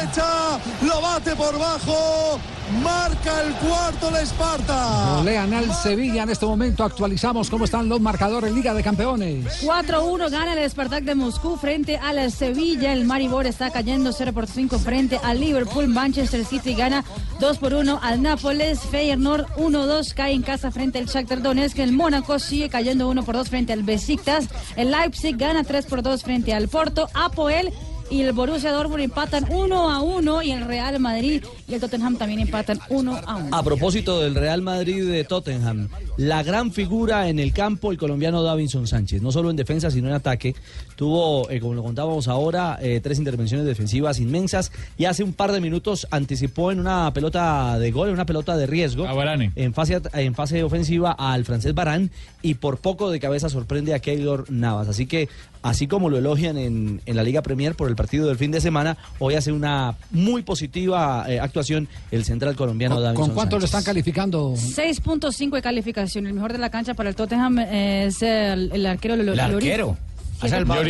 Derecha, lo bate por bajo, marca el cuarto la Esparta. Golean al Sevilla en este momento. Actualizamos cómo están los marcadores Liga de Campeones. 4-1 gana el Spartak de Moscú frente a la Sevilla. El Maribor está cayendo 0 por 5 frente al Liverpool. Manchester City gana 2 por 1 al Nápoles. Feyenoord 1-2 cae en casa frente al Shakhtar Donetsk. El Mónaco sigue cayendo 1 por 2 frente al Besiktas. El Leipzig gana 3 por 2 frente al Porto. Apoel y el Borussia Dortmund empatan 1 a 1 y el Real Madrid y el Tottenham también empatan 1 a 1. A propósito del Real Madrid de Tottenham, la gran figura en el campo, el colombiano Davinson Sánchez, no solo en defensa, sino en ataque. Tuvo, eh, como lo contábamos ahora, eh, tres intervenciones defensivas inmensas y hace un par de minutos anticipó en una pelota de gol, en una pelota de riesgo, en fase, en fase ofensiva al francés Barán y por poco de cabeza sorprende a Keylor Navas. Así que, así como lo elogian en, en la Liga Premier por el partido del fin de semana, hoy hace una muy positiva eh, actuación el central colombiano ¿Con, con cuánto lo Sánchez. están calificando? 6.5 de calificación. El mejor de la cancha para el Tottenham es el, el arquero Lo- El Lloris. arquero. Ha salvado.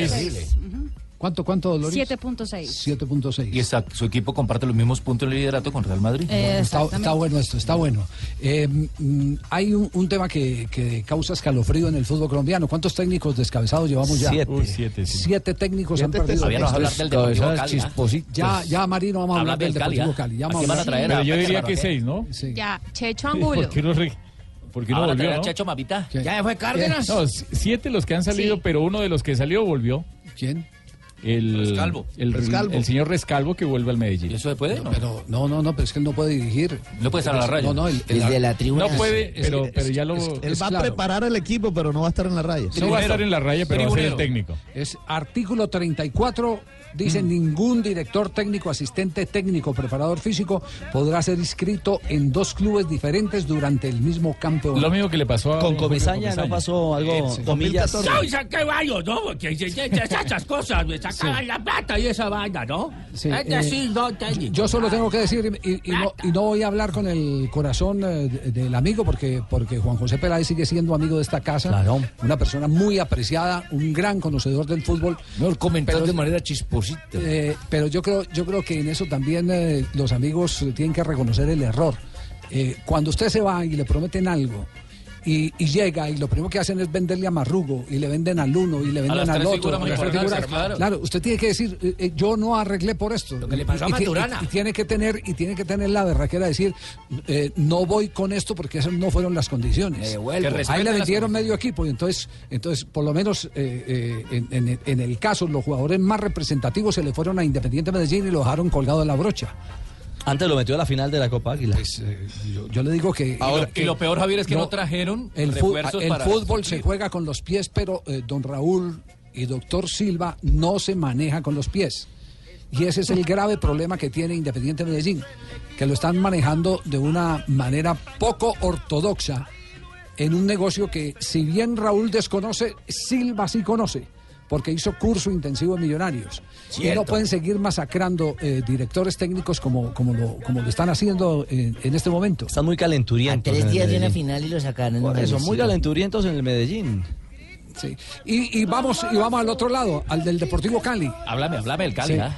¿Cuánto, cuánto, Loris? 7.6. 7.6. Y esa- su equipo comparte los mismos puntos de liderato con Real Madrid. Eh, Está, está bueno esto, está bueno. Eh, mm, hay un, un tema que, que causa escalofrío en el fútbol colombiano. ¿Cuántos técnicos descabezados llevamos ya? Siete. Uy, siete, sí. Siete técnicos Siete han perdido. Habíamos hablar del Deportivo. Ya, ya, Marino, vamos a hablar del del Cali, Deportivo. Cali. Ya ¿A vamos quién van a hablar. traer? Pero a yo diría que seis, ¿no? Sí. Ya, Checho ¿Por Angulo. qué no, re- por qué no Ahora volvió, no? Checho Mavita. ¿Ya fue Cárdenas? No, siete los que han salido, Sí. pero uno de los que salió volvió. ¿Quién? El, Rescalvo. El, Rescalvo. el señor Rescalvo que vuelve al Medellín. ¿Y eso se puede? No, Pero no, no, no, pero es que él no puede dirigir. No puede estar a la raya. No, no, el, el- Desde la tribuna. No puede, pero, es- pero ya lo... es- Él va claro. a preparar el equipo, pero no va a estar en la raya. no va a estar en la raya, pero va a ser el Tribunero. técnico. Es artículo 34, dice ningún director técnico, asistente técnico, preparador físico podrá ser inscrito en dos clubes diferentes durante el mismo campeonato. Lo mismo que le pasó a... Con Comesaña no pasó algo, comillas. Torres. saqué varios, ¿no? Porque esas cosas la plata y esa vaina, ¿no? Sí, es eh, decir, no técnico. Yo solo tengo que decir, y, y no, y no voy a hablar con el corazón eh, de- del amigo, porque, porque Juan José Peláez sigue siendo amigo de esta casa. Claro. Una persona muy apreciada, un gran conocedor del fútbol. No, el comentario Pero- de manera chisposita. Eh, pero yo creo, yo creo que en eso también eh, los amigos eh, tienen que reconocer el error. Eh, cuando usted se va y le prometen algo y, y llega y lo primero que hacen es venderle a Marrugo y le venden al uno y le venden al otro. a figuras. claro. usted tiene que decir, eh, eh, yo no arreglé por esto. Lo que le pasó a Y- ti- Maturana. Y, y tiene que tener y tiene que tener la berraquera de decir, eh, no voy con esto porque esas no fueron las condiciones. Ahí le vendieron medio equipo y entonces, entonces por lo menos eh, eh, en, en- en el caso, los jugadores más representativos se le fueron a Independiente Medellín y lo dejaron colgado de la brocha. Antes lo metió a la final de la Copa Águila. Pues, eh, yo, yo le digo que... Ahora, y lo peor, Javier, es que no, No, trajeron el, fu- refuerzos el para fútbol se juega con los pies, pero eh, don Raúl y doctor Silva no se maneja con los pies. Y ese es el grave problema que tiene Independiente Medellín, que lo están manejando de una manera poco ortodoxa en un negocio que, si bien Raúl desconoce, Silva sí conoce. Porque hizo curso intensivo en Millonarios. Y no pueden seguir masacrando eh, directores técnicos como, como, lo, como lo están haciendo en, en este momento. Están muy calenturientos. Tres en el días de una final y lo sacaron. Por eso, muy calenturientos en el Medellín. Sí. Y, y vamos, y vamos al otro lado, al del Deportivo Cali. Háblame, háblame del Cali, Sí. ¿ah?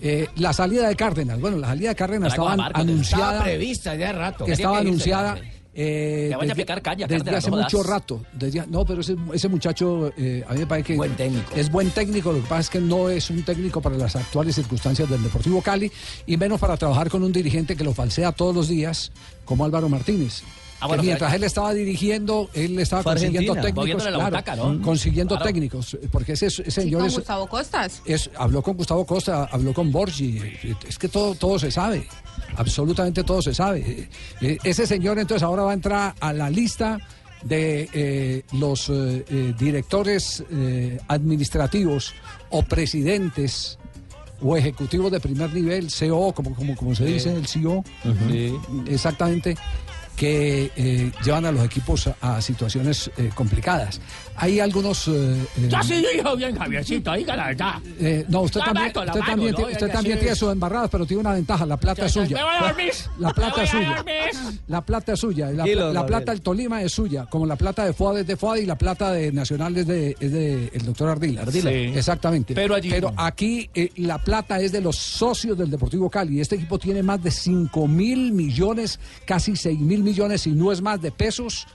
Eh, la salida de Cárdenas. Bueno, la salida de Cárdenas estaba anunciada. Estaba prevista ya de rato. que estaba anunciada. Eh, Que vaya a desde, picar caña, desde Cárdenas, hace no mucho rato. desde- no, pero ese, ese muchacho eh, a mí me parece que Buen técnico. es buen técnico. Lo que pasa es que no es un técnico para las actuales circunstancias del Deportivo Cali y menos para trabajar con un dirigente que lo falsea todos los días como Álvaro Martínez. Ah, bueno, mientras pero- él estaba dirigiendo, él estaba Fue consiguiendo Argentina, técnicos, claro, butaca, ¿no? consiguiendo Claro. técnicos, porque ese, ese Sí, señor con es, Gustavo Costas. es- habló con Gustavo Costa, habló con Borgi, es que todo, todo se sabe, absolutamente todo se sabe. Eh, eh, Ese señor entonces ahora va a entrar a la lista de eh, los eh, eh, directores eh, administrativos o presidentes o ejecutivos de primer nivel, CEO, como, como, como se dice, el CEO, exactamente, que eh, llevan a los equipos a, a situaciones eh, complicadas. Hay algunos... eh, eh, Ya sí dijo bien, Javiercito, diga la verdad. eh, no, usted La también, mato, usted también, ¿no? tiene- usted Ya, también sí. tiene sus embarradas, pero tiene una ventaja, la plata es Ya, ya, suya. me voy a dormir. La plata es suya. La plata es suya. La, la plata del Tolima es suya, como la plata de Fuad es de Fuad y la plata de Nacional es de, es de el doctor Ardila. Ardila. Sí. Exactamente. Pero allí no. aquí eh, la plata es de los socios del Deportivo Cali. Este equipo tiene más de 5 mil millones, casi 6 mil millones, y no es más de pesos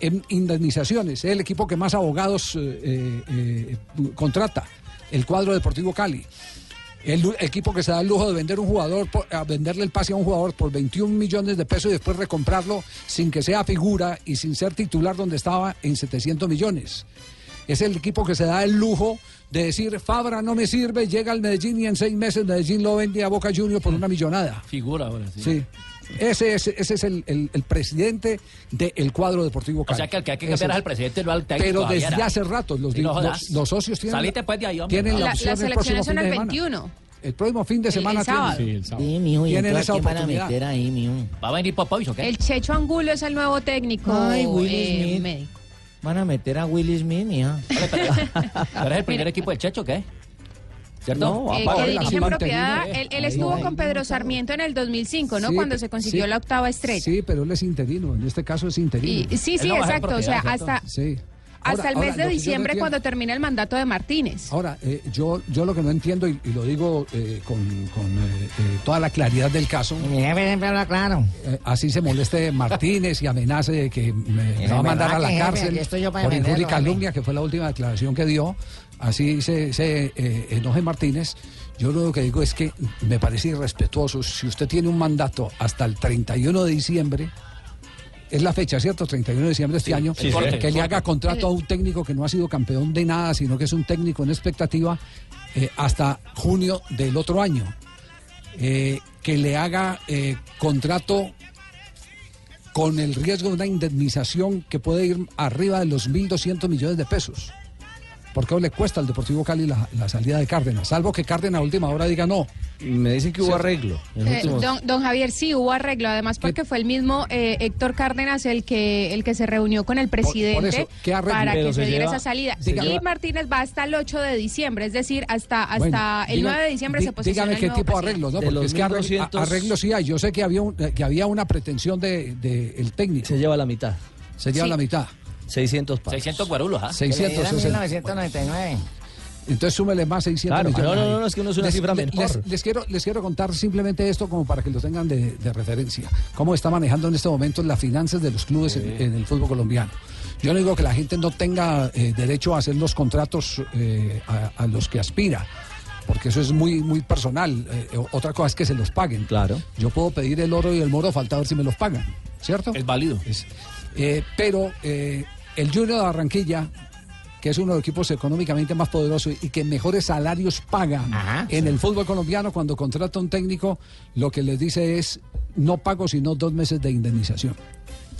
en indemnizaciones. Es el equipo que más abogados eh, eh, eh, contrata, el cuadro Deportivo Cali. El equipo que se da el lujo de vender un jugador, por- a venderle el pase a un jugador por 21 millones de pesos y después recomprarlo sin que sea figura y sin ser titular donde estaba en 700 millones. Es el equipo que se da el lujo de decir, Fabra no me sirve, llega al Medellín y en seis meses Medellín lo vende a Boca Juniors por una millonada. Figura ahora, sí. Sí. Ese es, ese es el, el- el presidente del cuadro deportivo O sea que el que hay que cambiar es. al presidente, no al técnico. Pero desde hace rato los, Sí, no los- socios tienen, Salite pues de ahí, hombre. tienen la, La- opción las el próximo elecciones son fin de el semana. 21. El próximo fin de El- semana el sábado. tienen, Sí, el sábado. Sí, mijo, tienen esa ¿quién van a oportunidad. meter ahí, mijo? ¿Va a venir Popovich o qué? El Checho Angulo es el nuevo técnico Ay, Will eh, Smith. médico. Van a meter a Will Smith, mija. Vale, pero- ¿Tú eres el primer equipo de Checho qué? ¿Cierto? No, Eh, que la dirige en mantenido, propiedad. eh. Él, él Ahí, estuvo ahí. con Pedro Sarmiento en el 2005, ¿no? Sí, Cuando se consiguió sí. la octava estrella. Sí, pero él es interino, en este caso es interino. Y, sí, sí, exacto. O sea, hasta, Sí. hasta Ahora- el ahora, mes de no diciembre cuando termina el mandato de Martínez. Ahora, eh, yo, yo lo que no entiendo, y, y lo digo eh, con, con, eh, eh, toda la claridad del caso, claro. eh, así se moleste Martínez y amenace de que me, va a mandar a la cárcel por injuria y calumnia, que fue la última declaración que dio. Así se, se eh, enoje Martínez. Yo lo que digo es que me parece irrespetuoso. Si usted tiene un mandato hasta el 31 de diciembre, es la fecha, ¿cierto? 31 de diciembre de este año, sí, que le haga contrato a un técnico que no ha sido campeón de nada, sino que es un técnico en expectativa eh, hasta junio del otro año. Eh, que le haga eh, contrato con el riesgo de una indemnización que puede ir arriba de los 1.200 millones de pesos. Porque le cuesta al Deportivo Cali la, la salida de Cárdenas, salvo que Cárdenas a última hora diga no. Me dicen que hubo Sí. arreglo. Eh, últimos- don, don Javier, sí, hubo arreglo, además porque fue el mismo eh, Héctor Cárdenas el que el que se reunió con el presidente eso, ¿qué arreglo? para Pero que se, se diera lleva- esa salida. y Martínez va hasta el 8 de diciembre, es decir, hasta, hasta Bueno, el diga- 9 de diciembre di- se posiciona Dígame el qué nuevo tipo de arreglos, ¿no? De Porque los es que arreglo, 1200 arreglos sí hay. Yo sé que había, un- que había una pretensión del de, el técnico. Se lleva la mitad. Se lleva Sí. la mitad. 600 palos. 600 guarulos, ¿ah? 600 Era es el- 1999. Entonces súmele más 600 Claro, millones. no, no, no, es que uno es una les, cifra menor. Les, les quiero, les quiero contar simplemente esto como para que lo tengan de, de referencia. Cómo está manejando en este momento las finanzas de los clubes en, en el fútbol colombiano. Yo no digo que la gente no tenga eh, derecho a hacer los contratos eh, a, a los que aspira. Porque eso es muy, muy personal. Eh, otra cosa es que se los paguen. Claro. Yo puedo pedir el oro y el moro, falta ver si me los pagan. ¿Cierto? Es válido. Es- eh, pero eh, el Junior de Barranquilla, que es uno de los equipos económicamente más poderosos y que mejores salarios pagan Ajá, en el fútbol colombiano, cuando contrata a un técnico, lo que les dice es no pago sino dos meses de indemnización.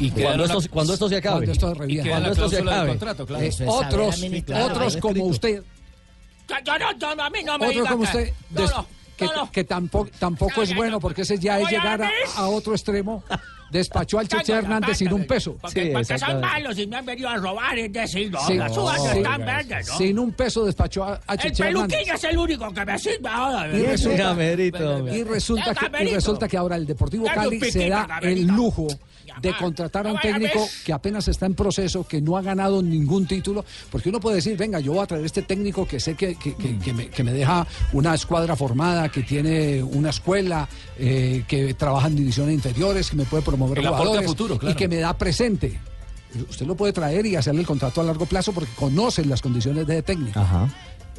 Y Cuando una- esto, cuando esto se acabe. Cuando esto se y Cuando esto se acabe. contrato, claro. Eh, otros otros como usted, Yo, no, yo no, a mí no me otros como usted, des- que, no. que tampoco, tampoco es bueno porque ese ya es llegar a, a otro extremo despachó al Cheche Hernández sin un peso. Porque, porque son malos y me han venido a robar, es decir, no, Sí, las uvas sí. están verdes, ¿no? Sin un peso despachó a, a El Cheche Hernández. peluquín es el único que me sirve ahora. Y resulta, y resulta que, y resulta que ahora el Deportivo Cali se da el lujo de contratar a un técnico que apenas está en proceso, que no ha ganado ningún título, porque uno puede decir, venga, yo voy a traer este técnico que sé que, que- que- que me, que me deja una escuadra formada, que tiene una escuela, eh, que trabaja en divisiones inferiores, que me puede promover jugadores futuro, claro. y que me da presente. Usted lo puede traer y hacerle el contrato a largo plazo porque conoce las condiciones de técnico.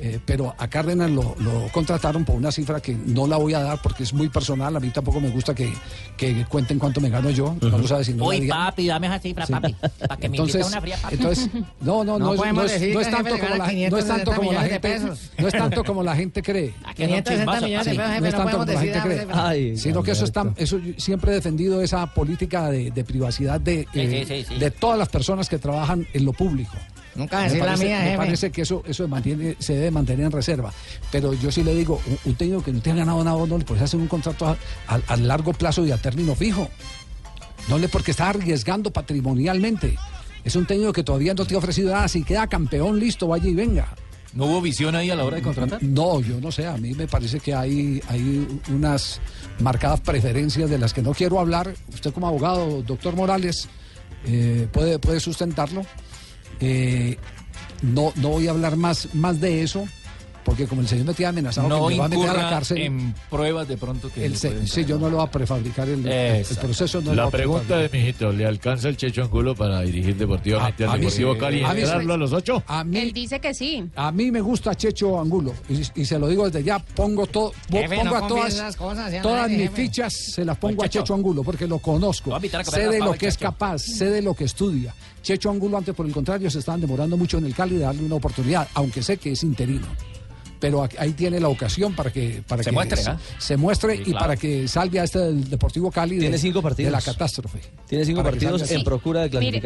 Eh, pero a Cárdenas lo, lo contrataron por una cifra que no la voy a dar porque es muy personal. A mí tampoco me gusta que, que cuenten cuánto me gano yo. Vamos a decir, no la Uy, papi, dame esa cifra, Sí. papi. Para que me Entonces, una fría, papi. entonces, no, no, no, No es, podemos no es- decir no que es tanto como la, gana no es tanto 560 como la millones de gente, no es tanto como la gente cree. No 560 millones de pesos, jefe, no es no tanto como la gente cree. Ay, sino que eso está, eso yo siempre he defendido esa política de, de privacidad de, Sí, eh, sí, sí, sí. de todas las personas que trabajan en lo público. Nunca decir la parece, mía, me jefe. parece que eso, eso mantiene, se debe mantener en reserva. Pero yo sí le digo, un, un técnico que no te ha ganado nada, no le puedes hacer un contrato a, a- a largo plazo y a término fijo. No le porque está arriesgando patrimonialmente. Es un técnico que todavía no te ha ofrecido nada. Si queda campeón, listo, vaya y venga. ¿No hubo visión ahí a la hora de contratar? No, yo no sé. A mí me parece que hay, hay unas marcadas preferencias de las que no quiero hablar. Usted como abogado, doctor Morales, eh, puede, puede sustentarlo. Eh, no, no voy a hablar más, más de eso, porque como el señor me tiene amenazado No que me va a meter a la cárcel. en pruebas de pronto que... el se- sí, yo no lo voy a prefabricar el, proceso. No lo la voy a pregunta de mijito, ¿le alcanza el Checho Angulo para dirigir deportivamente al Deportivo sí. Cali y A entrarlo a los ocho? A mí, Él dice que sí. a mí me gusta Checho Angulo y, y se lo digo desde ya, pongo, todo Jefe, pongo no a todas, esas cosas, ya todas mis fichas, se las pongo a Checho. Checho Angulo porque lo conozco, sé de lo que es capaz, sé de lo que estudia. Checho Angulo antes por el contrario se estaban demorando mucho en el Cali de darle una oportunidad, aunque sé que es interino. Pero ahí tiene la ocasión para que para Se que muestre, se, ¿ah? se muestre Sí, y claro. para que salve a este del Deportivo Cali de, Tiene cinco partidos. de la catástrofe. Tiene cinco partidos en procura de Mire.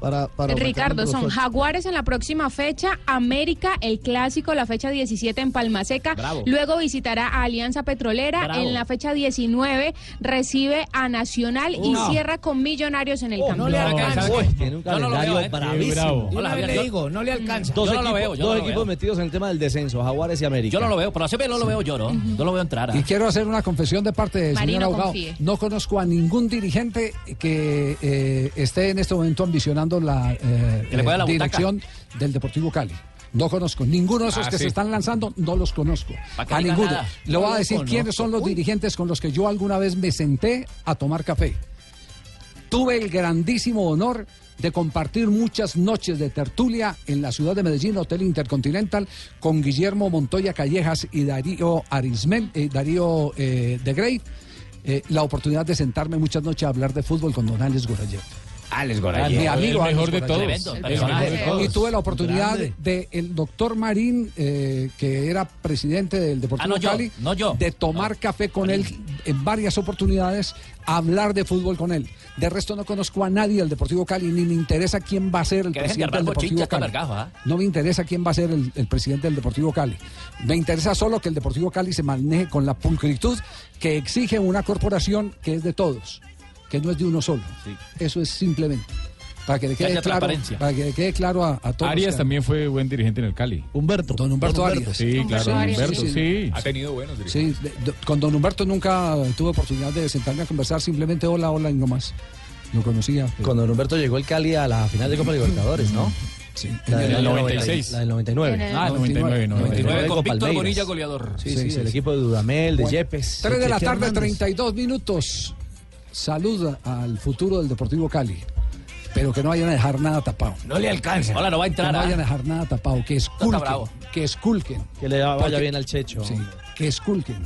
Para, para Ricardo, son. Jaguares en la próxima fecha, América, el clásico, la fecha 17 en Palma Seca. Bravo. Luego visitará a Alianza Petrolera. Bravo. En la fecha 19 recibe a Nacional y No. cierra con Millonarios en el Oh, campo. no le alcanza. Uy, tiene un Yo no lo calendario veo, eh. bravísimo. Hola, le yo- digo, no le alcanza. Dos, Yo no lo equipos, veo, yo dos equipos veo. metidos en el tema del descenso, Jaguares y América. Yo no lo veo, pero así no lo veo yo, ¿no? No lo veo entrar. Y quiero hacer una confesión de parte del Marino, señor abogado. confíe. No conozco a ningún dirigente que eh, esté en este momento ambicionando la eh, la eh, dirección del Deportivo Cali. No conozco. Ninguno de esos Ah, que sí. se están lanzando, no los conozco. A ninguno. nada. Le No voy a decir conozco. quiénes son los Uy. dirigentes con los que yo alguna vez me senté a tomar café. Tuve el grandísimo honor de compartir muchas noches de tertulia en la ciudad de Medellín, Hotel Intercontinental, con Guillermo Montoya Callejas y Darío Arismel, eh, Darío eh, de Grey. eh, la oportunidad de sentarme muchas noches a hablar de fútbol con Don Alex. Alex Mi Gorayev. amigo el mejor Alex de todos. Gorayev. Tremendo, El personaje. mejor de todos. Y tuve la oportunidad Grande. de el doctor Marín, eh, que era presidente del Deportivo Ah, no yo, Cali, no yo. de tomar café con él en varias oportunidades, hablar de fútbol con él. De resto no conozco a nadie del Deportivo Cali, ni me interesa quién va a ser el Que presidente del Deportivo Cali. Vergajo, ¿ah? No me interesa quién va a ser el, el presidente del Deportivo Cali. Me interesa solo que el Deportivo Cali se maneje con la pulcritud que exige una corporación que es de todos, que no es de uno solo. Eso es simplemente. Para que le Que quede claro, transparencia. para que le quede claro a, a todos. Arias que- también fue buen dirigente en el Cali. Humberto. Don Humberto Don Arias. Sí, claro, don Humberto, sí, sí. sí. Ha tenido buenos dirigentes. Sí, de- de- con don Humberto nunca tuve oportunidad de sentarme a conversar, simplemente hola, hola y no más. Lo conocía. pero- Cuando Humberto llegó el Cali a la final de Copa Libertadores, ¿no? Sí. La del 96. La del 99. Ah, 99, 99, 99 con con Víctor. Bonilla, goleador. Sí, Sí, sí, sí, el sí. equipo de Dudamel, de Bueno, Yepes. 3 de la tarde, Hernández. 32 minutos. Saluda al futuro del Deportivo Cali. Pero que no vayan a dejar nada tapado. No le alcanza. Hola, no va a Que entrar. no ¿ah? vayan a dejar nada tapado. Que esculquen. Que esculquen. Que le vaya Porque- bien al Checho. Sí, que esculquen.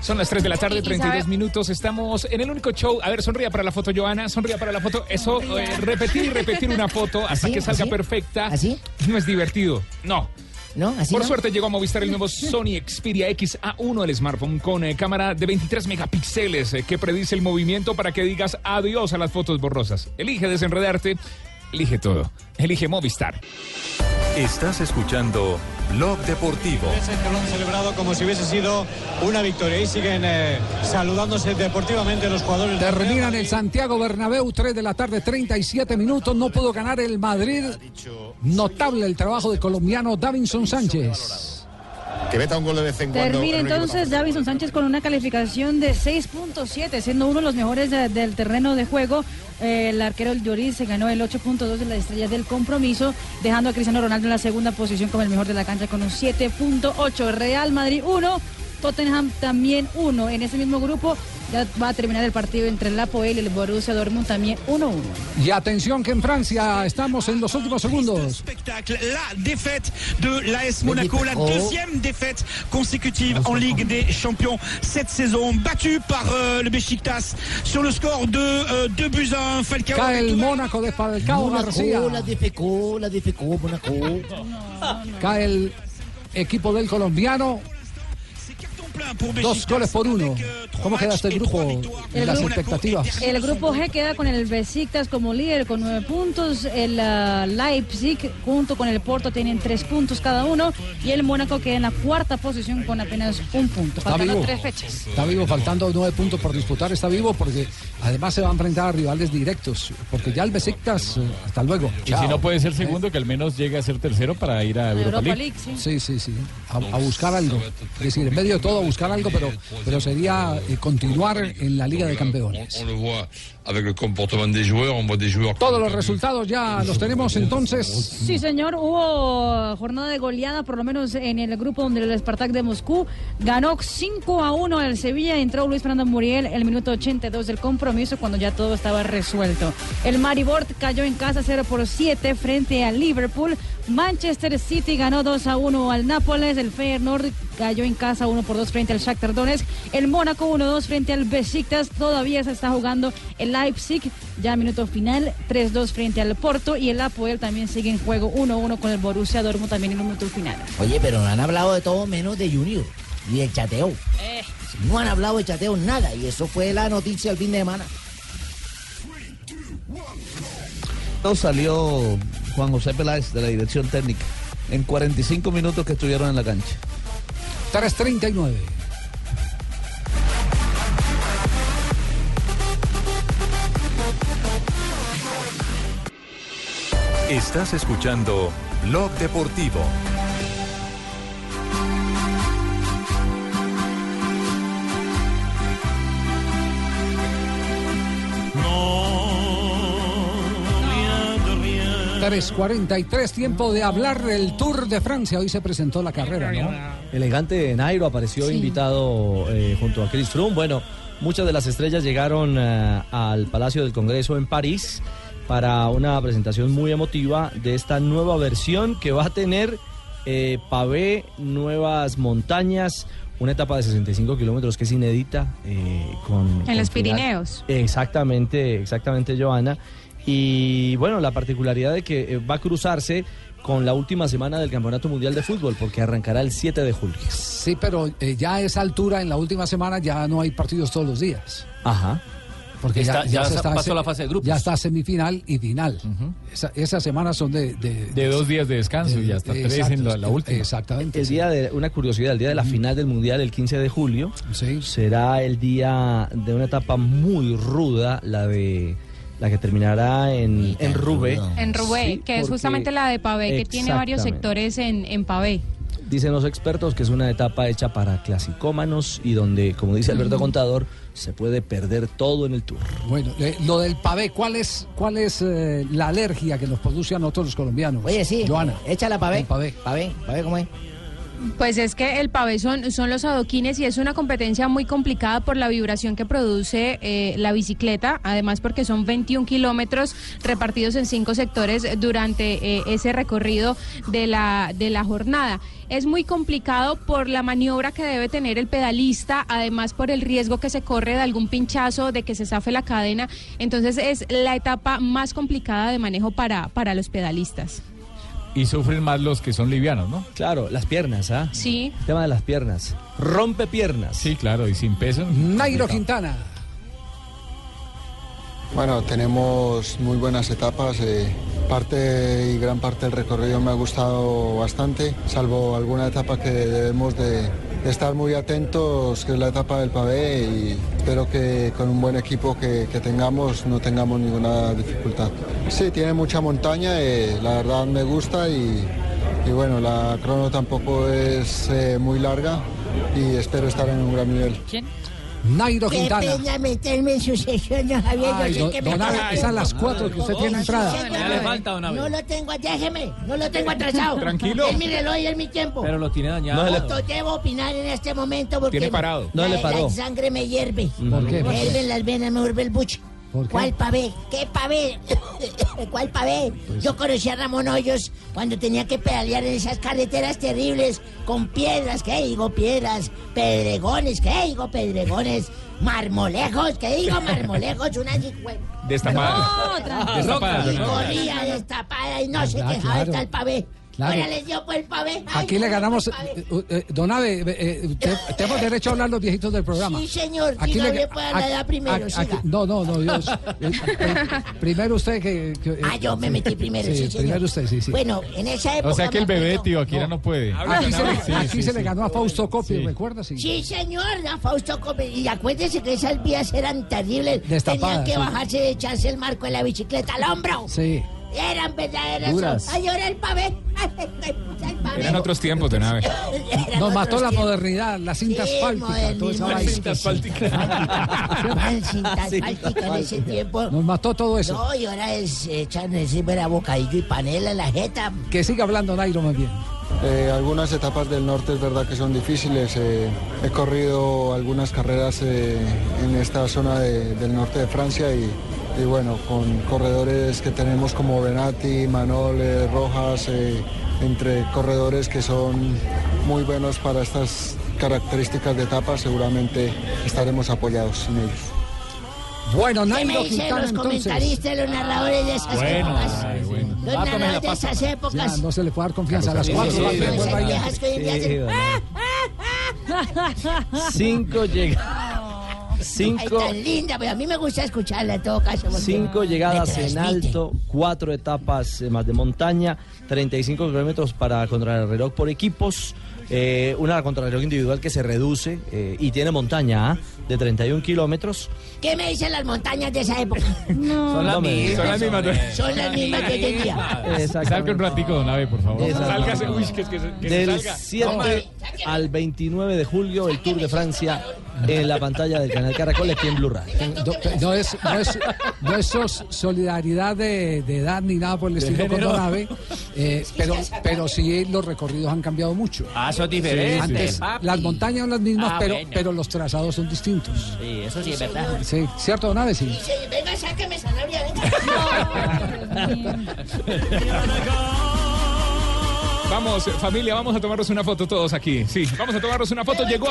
Son las 3 de la tarde, Y- y 32 sabe- minutos. Estamos en el único show. A ver, sonría para la foto, Joana. Sonría para la foto. Eso, eh, repetir y repetir una foto hasta ¿Así? que salga ¿Así? perfecta. ¿Así? No es divertido. No. ¿No? ¿Así Por no? suerte llegó a Movistar el nuevo Sony Xperia XA1, el smartphone con eh, cámara de 23 megapíxeles eh, que predice el movimiento para que digas adiós a las fotos borrosas. Elige desenredarte, elige todo. Elige Movistar. Estás escuchando Blog Deportivo. Que lo han celebrado como si hubiese sido una victoria y siguen eh, saludándose deportivamente los jugadores. Terminan el Santiago Bernabéu, 3 de la tarde, 37 minutos. No pudo ganar el Madrid. Notable el trabajo del colombiano Davinson Sánchez. Que meta un gol de vez en cuando. Termina entonces Davison Sánchez con una calificación de 6.7, siendo uno de los mejores de- del terreno de juego. Eh, el arquero del Lloris se ganó el 8.2 de la estrella del compromiso, dejando a Cristiano Ronaldo en la segunda posición como el mejor de la cancha con un 7.8. Real Madrid 1, Tottenham también 1. En ese mismo grupo ya va a terminar el partido entre el Apoel y el Borussia Dortmund también 1-1. Y atención que en Francia estamos en los últimos segundos. spectacle, la défaite de l'AS Monaco, la deuxième défaite consécutive en Ligue des Champions cette saison, battue par euh, le Besiktas sur le score de euh, 2 buts à 1. Falcao Cae el Mónaco de Falcao García. La defecó, la defecó, Mónaco. Cae el equipo del colombiano. Dos goles por uno. ¿Cómo queda este grupo? El Las grupo- expectativas. El grupo G queda con el Besiktas como líder con nueve puntos. El ah, Leipzig junto con el Porto tienen tres puntos cada uno. Y el Mónaco queda en la cuarta posición con apenas un punto. Está Faltando vivo. tres fechas. Está vivo, faltando nueve puntos por disputar. Está vivo porque además se va a enfrentar a rivales directos. Porque ya el Besiktas, hasta luego. Y si no puede ser segundo, que al menos llegue a ser tercero para ir a Europa, League. sí. sí, sí, A, a buscar algo. Es decir, en medio de todo, buscar algo, pero, pero sería eh, continuar en la Liga de Campeones. Todos los resultados ya los tenemos entonces. Sí, señor, hubo jornada de goleada, por lo menos en el grupo donde el Spartak de Moscú ganó 5 a 1 al Sevilla. Entró Luis Fernando Muriel el minuto 82 del compromiso cuando ya todo estaba resuelto. El Maribor cayó en casa 0 por 7 frente al Liverpool. Manchester City ganó 2 a 1 al Nápoles. El Feyenoord cayó en casa 1 por 2 frente al Shakhtar Donetsk. El Mónaco 1-2 frente al Besiktas. Todavía se está jugando el Leipzig. Ya minuto final 3-2 frente al Porto. Y el Apoel también sigue en juego 1-1 con el Borussia Dortmund también en un minuto final. Oye, pero no han hablado de todo menos de Junior y del chateo. No han hablado de chateo nada y eso fue la noticia el fin de semana. No salió Juan José Peláez de la dirección técnica en 45 minutos que estuvieron en la cancha. 3.39. Estás escuchando Blog Deportivo. rien. 3.43, tiempo de hablar del Tour de Francia. Hoy se presentó la carrera, ¿no? Elegante Nairo apareció Sí. invitado eh, junto a Chris Froome. Bueno, muchas de las estrellas llegaron eh, al Palacio del Congreso en París para una presentación muy emotiva de esta nueva versión que va a tener eh, pavé, nuevas montañas, una etapa de 65 kilómetros que es inédita. eh, con, En con los final- Pirineos. Exactamente, exactamente, Joana. Y bueno, la particularidad de que eh, va a cruzarse con la última semana del Campeonato Mundial de Fútbol, porque arrancará el 7 de julio. Sí, pero eh, ya a esa altura, en la última semana, ya no hay partidos todos los días. Ajá. Porque Está- ya, ya se está pasó la fase de grupos. Ya está semifinal y final. Esa- esas semanas son de... De, De dos días de descanso y hasta tres en la, la última. Exactamente. El día de una curiosidad, el día de la final del Mundial, el 15 de julio, será el día de una etapa muy ruda, la de la que terminará en, en Roubaix. En Sí, que es justamente la de Pavé, que tiene varios sectores en, en Pavé. Dicen los expertos que es una etapa hecha para clasicómanos y donde, como dice Alberto. Contador, se puede perder todo en el tour. Bueno, eh, lo del pavé, ¿cuál es, cuál es eh, la alergia que nos produce a nosotros los colombianos? Oye, sí, Joana. échala pavé. El pavé. Pavé, pavé, ¿cómo es? Pues es que el pavé son, los adoquines y es una competencia muy complicada por la vibración que produce eh, la bicicleta, además porque son 21 kilómetros repartidos en cinco sectores durante eh, ese recorrido de la, de la jornada. Es muy complicado por la maniobra que debe tener el pedalista, además por el riesgo que se corre de algún pinchazo, de que se zafe la cadena. Entonces es la etapa más complicada de manejo para, para los pedalistas. Y sufren más los que son livianos, ¿no? Claro, las piernas, ¿ah? Sí. El tema de las piernas. Rompe piernas. Sí, claro, y sin peso. Nairo Quintana. Bueno, tenemos muy buenas etapas. eh, parte y gran parte del recorrido me ha gustado bastante, salvo alguna etapa que debemos de, de estar muy atentos, que es la etapa del pavé y espero que con un buen equipo que, que tengamos no tengamos ninguna dificultad. Sí, tiene mucha montaña, eh, la verdad me gusta y, y bueno, la crono tampoco es eh, muy larga y espero estar en un gran nivel. Nairo Qué Quintana. pena meterme en su sesión, don Javier. Ay, yo sé don- que me don Abe, toca. es a las cuatro que usted tiene entrada. Ya le falta, don Abe. No lo tengo, déjeme, no lo tengo atrasado. Tranquilo. Es mi reloj y es mi tiempo. Pero lo tiene dañado. No Esto debo opinar en este momento porque Tiene parado. No le paró. la sangre me hierve. ¿Por qué? Me hierven las venas, me hierve el buche. ¿Por qué? ¿Cuál pavé? ¿Qué pavé? ¿Cuál pavé? Pues Yo conocí a Ramón Hoyos cuando tenía que pedalear en esas carreteras terribles con piedras, ¿qué digo piedras? Pedregones, ¿qué digo pedregones? Marmolejos, ¿qué digo marmolejos? Una Destapada. No. Destapada, Y corría destapada y no se Ah, quejaba claro. el pavé. Claro. Ahora les dio por el pavé. Ay, Aquí le no, ganamos. eh, eh, don Abe, eh, eh, te- tenemos derecho a hablar los viejitos del programa. Sí, señor. Aquí le- le puede aquí- dar primero, aquí- siga. no, no, no, Dios. Eh, eh, primero usted que. que- Ah, yo me metí primero, sí, señor. primero usted, sí, sí. Bueno, en esa época. O sea que el bebé acuerdo- tío Akira no puede. Aquí, se, le, Sí, aquí sí, se sí. le ganó a Fausto Coppi, ¿recuerda? Sí. Sí, señor, a Fausto Come- Y acuérdese que esas vías eran terribles. Destapadas, Tenían que sí. bajarse de echarse el marco de la bicicleta al hombro. Sí. Eran verdaderas. Duras. Ay, ahora el pavé. Ay, ay, el pavé. Eran otros tiempos de nave. Nos mató la modernidad, la cinta Sí, asfáltica, toda esa la cinta Ah, cinta asfáltica en ese tiempo. Nos mató todo eso. No, y ahora es echan encima era bocadillo y panela en la jeta. Que siga hablando Nairo más bien. Eh, algunas etapas del norte es verdad que son difíciles. eh, he corrido algunas carreras eh, en esta zona de- del norte de Francia y, y bueno, con corredores que tenemos como Benati, Manol, eh, Rojas, eh, entre corredores que son muy buenos para estas características de etapas, seguramente estaremos apoyados en ellos. Bueno, ¿Qué me dicen Quintana los entonces. comentaristas, los narradores de esas Bueno, épocas? ay, bueno. Los Ah, narradores de esas épocas. Ya, no se le puede dar confianza. A las cuatro sí, sí, sí, Cinco llega- Cinco. Ay, tan linda, pero a mí me gusta escucharla en todo caso. Cinco llegadas en alto, cuatro etapas eh, más de montaña, 35 kilómetros para contrarreloj por equipos, eh, una contrarreloj individual que se reduce eh, y tiene montaña ¿ah? de 31 kilómetros. ¿Qué me dicen las montañas de esa época? Son las mismas. Son las mismas. Son las mismas que hoy en día. Salga un ratico, don Abe, por favor. Sálgase, uy, que, que, que se Del salga. 7 al 29 de julio, el Tour de Francia en la pantalla del canal Caracol aquí en Blue Radio. No, no es, no es, no es sos- solidaridad de, de edad ni nada por el estilo con. Don Abe, eh, pero, pero sí los recorridos han cambiado mucho. Ah, eso es diferente, Antes papi. las montañas son las mismas, Ah, pero, bueno. pero los trazados son distintos. Sí, eso sí es verdad. Sí, ¿cierto, Don Abe? Sí. Sí, venga, sáqueme zanahoria, venga. Vamos, familia, vamos a tomarnos una foto todos aquí. Sí, vamos a tomarnos una foto. Llegó.